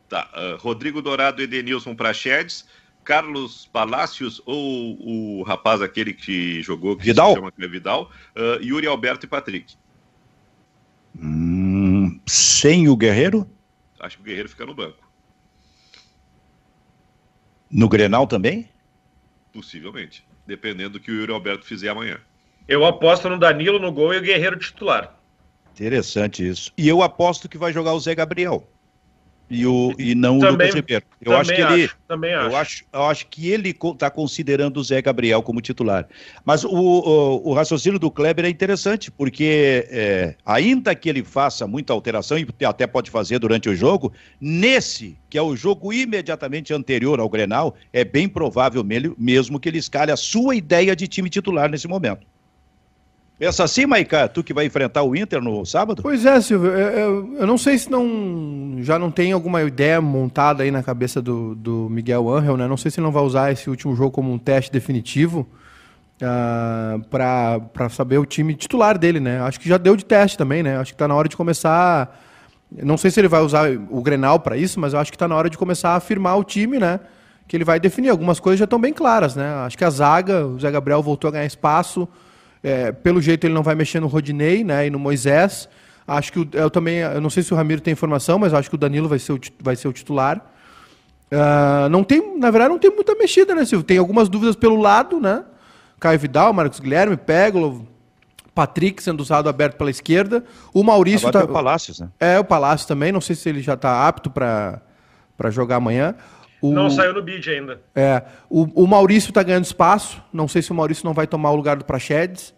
Tá. Uh, Rodrigo Dourado e Edenilson Prachedes. Carlos Palácios ou o rapaz aquele que jogou, que Vidal? se chama Vidal, uh, Yuri Alberto e Patrick. Sem o Guerreiro? Acho que o Guerreiro fica no banco. No Grenal também? Possivelmente, dependendo do que o Yuri Alberto fizer amanhã. Eu aposto no Danilo no gol e o Guerreiro titular. Interessante isso. E eu aposto que vai jogar o Zé Gabriel e, o, e não também, o Lucas Ribeiro. Eu acho que ele. Acho, também acho. Eu acho, eu acho que ele está considerando o Zé Gabriel como titular. Mas o, o, o raciocínio do Kleber é interessante, porque é, ainda que ele faça muita alteração, e até pode fazer durante o jogo, nesse, que é o jogo imediatamente anterior ao Grenal, é bem provável mesmo que ele escale a sua ideia de time titular nesse momento. Pensa assim, Maica, tu que vai enfrentar o Inter no sábado? Pois é, Silvio. Eu, eu, não sei se não já não tem alguma ideia montada aí na cabeça do, do Miguel Angel, né? Não sei se não vai usar esse último jogo como um teste definitivo uh, ah, para saber o time titular dele, né? Acho que já deu de teste também, né? Acho que está na hora de começar. Não sei se ele vai usar o Grenal para isso, mas eu acho que está na hora de começar a afirmar o time, né? Que ele vai definir. Algumas coisas já estão bem claras, né? Acho que a zaga, o Zé Gabriel voltou a ganhar espaço. É, pelo jeito ele não vai mexer no Rodinei né, e no Moisés. Acho que o, eu também, eu não sei se o Ramiro tem informação, mas acho que o Danilo vai ser o, vai ser o titular. Uh, não tem, na verdade, não tem muita mexida, né, Silvio? Tem algumas dúvidas pelo lado, né? Caio Vidal, Marcos Guilherme, Pégolo, Patrick sendo usado aberto pela esquerda. O Maurício Agora tá, o Palácios, né? É, o Palácio também. Não sei se ele já está apto para jogar amanhã. O, não saiu no bid ainda. É, o, o Maurício está ganhando espaço. Não sei se o Maurício não vai tomar o lugar do Prachedes.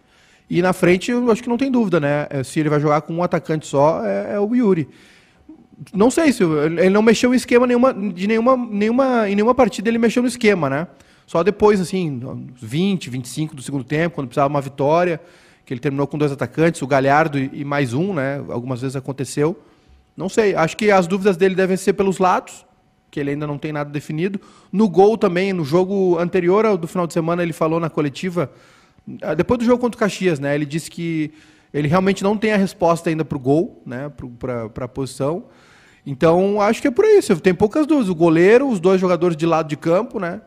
E na frente, eu acho que não tem dúvida, né? É, se ele vai jogar com um atacante só, é, é o Yuri. Não sei se ele não mexeu em esquema nenhuma, de nenhuma, nenhuma, em nenhuma partida ele mexeu no esquema, né? Só depois, assim, 20, 25 do segundo tempo, quando precisava uma vitória, que ele terminou com dois atacantes, o Galhardo e mais um, né? Algumas vezes aconteceu. Não sei, acho que as dúvidas dele devem ser pelos lados, que ele ainda não tem nada definido. No gol também, no jogo anterior ao do final de semana, ele falou na coletiva, ah, depois do jogo contra o Caxias, né? Ele disse que ele realmente não tem a resposta ainda para o gol, né? Para a posição. Então, acho que é por isso. Tem poucas dúvidas. O goleiro, os dois jogadores de lado de campo, né?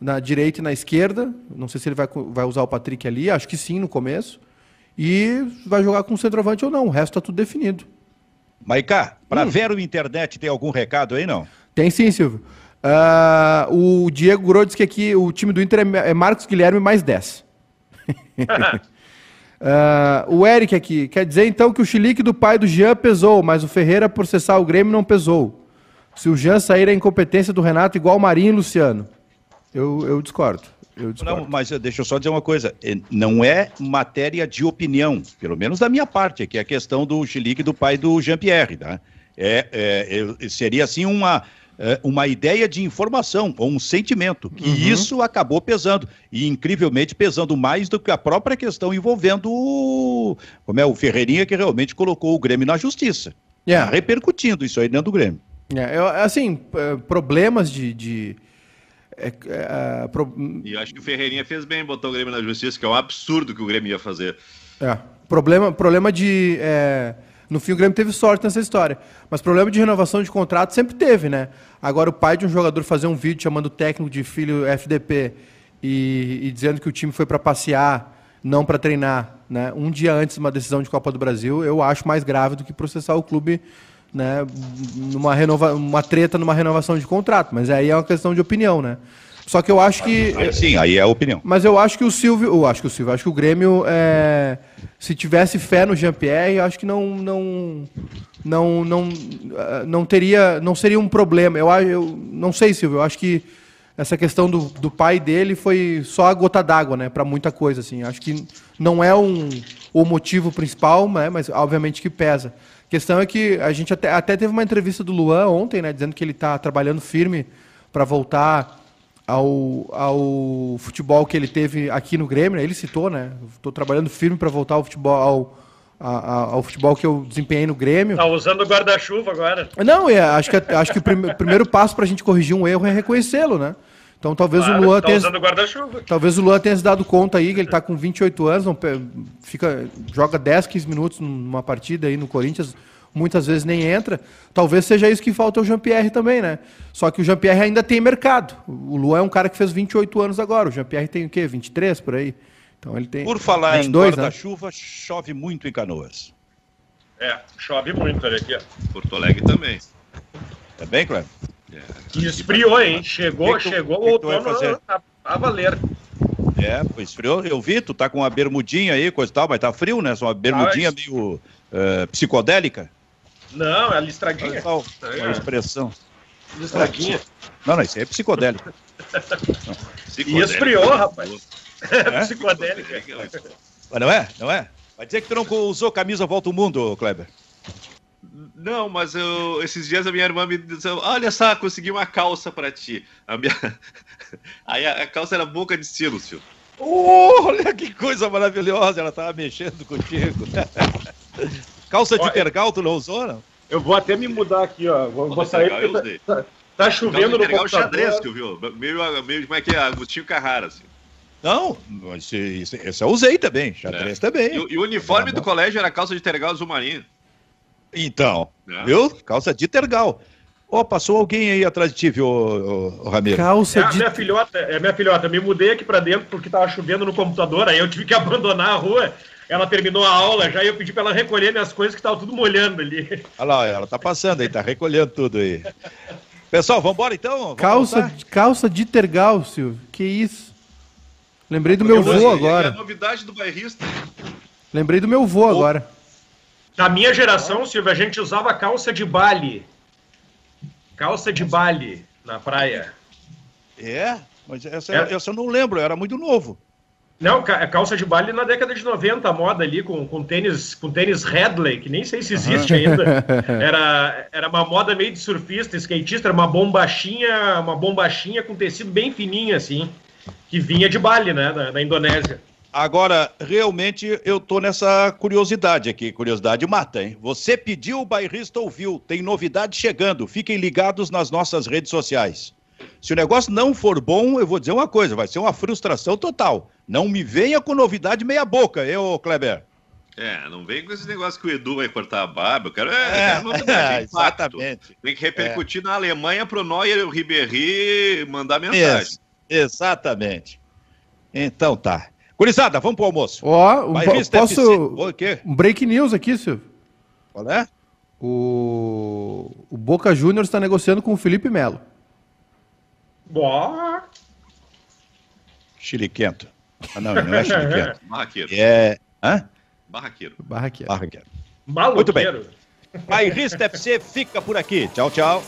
Na direita e na esquerda. Não sei se ele vai, vai usar o Patrick ali, acho que sim no começo e vai jogar com centroavante ou não. O resto está tudo definido. Maiká, para hum. ver o internet tem algum recado aí, não? Tem sim, Silvio. Uh, o Diego Gro disse que aqui o time do Inter é, é Marcos Guilherme mais 10. uh, ah, o Eric aqui, quer dizer então que o chilique do pai do Jean pesou, mas o Ferreira por cessar o Grêmio não pesou. Se o Jean sair a incompetência do Renato igual o Marinho e Luciano. Eu, eu discordo. Não, mas deixa eu só dizer uma coisa. É, não é matéria de opinião, pelo menos da minha parte, que é a questão do chilique do pai do Jean-Pierre. Tá? É, é, seria assim uma, uma ideia de informação, ou um sentimento, que uhum. isso acabou pesando. E incrivelmente pesando mais do que a própria questão envolvendo o, como é, o Ferreirinha, que realmente colocou o Grêmio na justiça. Yeah. Tá repercutindo isso aí dentro do Grêmio. Yeah, assim, problemas de... de é, é, pro... E acho que o Ferreirinha fez bem botar o Grêmio na justiça, que é um absurdo que o Grêmio ia fazer. É. Problema, problema de. É... No fim, o Grêmio teve sorte nessa história. Mas problema de renovação de contrato sempre teve, né? Agora, o pai de um jogador fazer um vídeo chamando o técnico de filho FDP e, e dizendo que o time foi para passear, não para treinar, né? Um dia antes de uma decisão de Copa do Brasil, eu acho mais grave do que processar o clube né, numa renova, uma treta numa renovação de contrato, mas aí é uma questão de opinião, né? Só que eu acho que. Sim, aí é a opinião. Mas eu acho que o Silvio. Eu acho que o Silvio, acho que o Grêmio, é, se tivesse fé no Jean-Pierre, acho que não. Não, não, não, não teria. Não seria um problema. Eu, eu não sei, Silvio, eu acho que essa questão do, do pai dele foi só a gota d'água, né? Para muita coisa, assim. Acho que não é um, o motivo principal, né? Mas obviamente que pesa. A questão é que a gente até, até teve uma entrevista do Luan ontem, né, dizendo que ele está trabalhando firme para voltar ao, ao futebol que ele teve aqui no Grêmio. Né? Ele citou, né? Estou trabalhando firme para voltar ao futebol, ao, ao, ao, futebol que eu desempenhei no Grêmio. Tá usando o guarda-chuva agora. Não, é, acho que, acho que o prim, primeiro passo para a gente corrigir um erro é reconhecê-lo, né? Então talvez claro, o Luan tá tenha. Talvez o Luan tenha se dado conta aí que ele está com 28 anos, não, fica, joga 10, 15 minutos numa partida aí no Corinthians, muitas vezes nem entra. Talvez seja isso que falta ao Jean-Pierre também, né? Só que o Jean-Pierre ainda tem mercado. O Luan é um cara que fez 28 anos agora. O Jean-Pierre tem o quê? 23 por aí? Então ele tem. Por falar 22, em guarda-chuva, né? chove muito em Canoas. É, chove muito, olha aqui, ó. Porto Alegre também. Tá bem, Cleber? É, esfriou, hein? Chegou, que que chegou o outono a, a valer. É, pois esfriou. Eu vi, tu tá com uma bermudinha aí, coisa e tal, mas tá frio, né? Só uma bermudinha ah, meio uh, psicodélica. Não, é listradinha. Só uma expressão. Listradinha. Não, não, isso aí é psicodélico. e esfriou, rapaz. É? psicodélica. Mas não é? Não é? Vai dizer que tu não usou camisa Volta ao Mundo, Kleber? Não, mas eu, esses dias a minha irmã me disse: Olha só, consegui uma calça para ti. A minha... Aí a, a, calça era boca de silo, Silvio. Oh, olha que coisa maravilhosa, ela tava mexendo contigo. calça de tergal, tu não usou, não? Eu vou até me mudar aqui, ó. Vou, vou sair. Tá, tá, tá, chovendo no computador. xadrez, viu? Meio, meio como é que é? Agostinho Carrara, assim. Não, esse, esse, esse eu usei também, xadrez é. também. E, e, o uniforme do colégio era calça de tergal azul marinho. Então, é. viu? Calça de tergal. Ó, oh, passou alguém aí atrás de ti, viu, ô, Ramiro? Calça é de... minha filhota, é minha filhota. Me mudei aqui para dentro porque tava chovendo no computador, aí eu tive que abandonar a rua. Ela terminou a aula já e eu pedi para ela recolher minhas coisas que tava tudo molhando ali. Olha lá, ela tá passando aí, tá recolhendo tudo aí. Pessoal, vamos embora então? Vamos calça, calça de tergal, Silvio. Que isso? Lembrei do meu vô agora. É a novidade do bairrista. Lembrei do meu vô agora. Na minha geração, Silvio, a gente usava calça de baile. Calça de baile na praia. É? Mas essa, é. essa eu não lembro, eu era muito novo. Não, calça de baile na década de 90, a moda ali, com, com tênis com tênis Headley, que nem sei se existe uhum. ainda. Era, era uma moda meio de surfista, skatista, era uma bombachinha, uma bombachinha com tecido bem fininho, assim, que vinha de Bali, né, da, da Indonésia. Agora, realmente, eu tô nessa curiosidade aqui. Curiosidade mata, hein? Você pediu, o bairrista ouviu. Tem novidade chegando. Fiquem ligados nas nossas redes sociais. Se o negócio não for bom, eu vou dizer uma coisa: vai ser uma frustração total. Não me venha com novidade meia boca, eu, Kleber. É, não vem com esse negócio que o Edu vai cortar a barba. Eu quero, é, é, novidade, exatamente. Tem que repercutir é. na Alemanha para o Neuer e o Ribéry mandar mensagem. Isso, exatamente. Então tá. Curizada, vamos pro almoço. Ó, um, posso... O quê? Um break news aqui, Silvio. Qual é? O, o Boca Juniors está negociando com o Felipe Melo. Boa. Chiliquento. Ah, não, não é chiliquento. Barraqueiro. É... Hã? Barraqueiro. Barraqueiro. Barraqueiro. Muito bem. Bairrista FC fica por aqui. Tchau, tchau.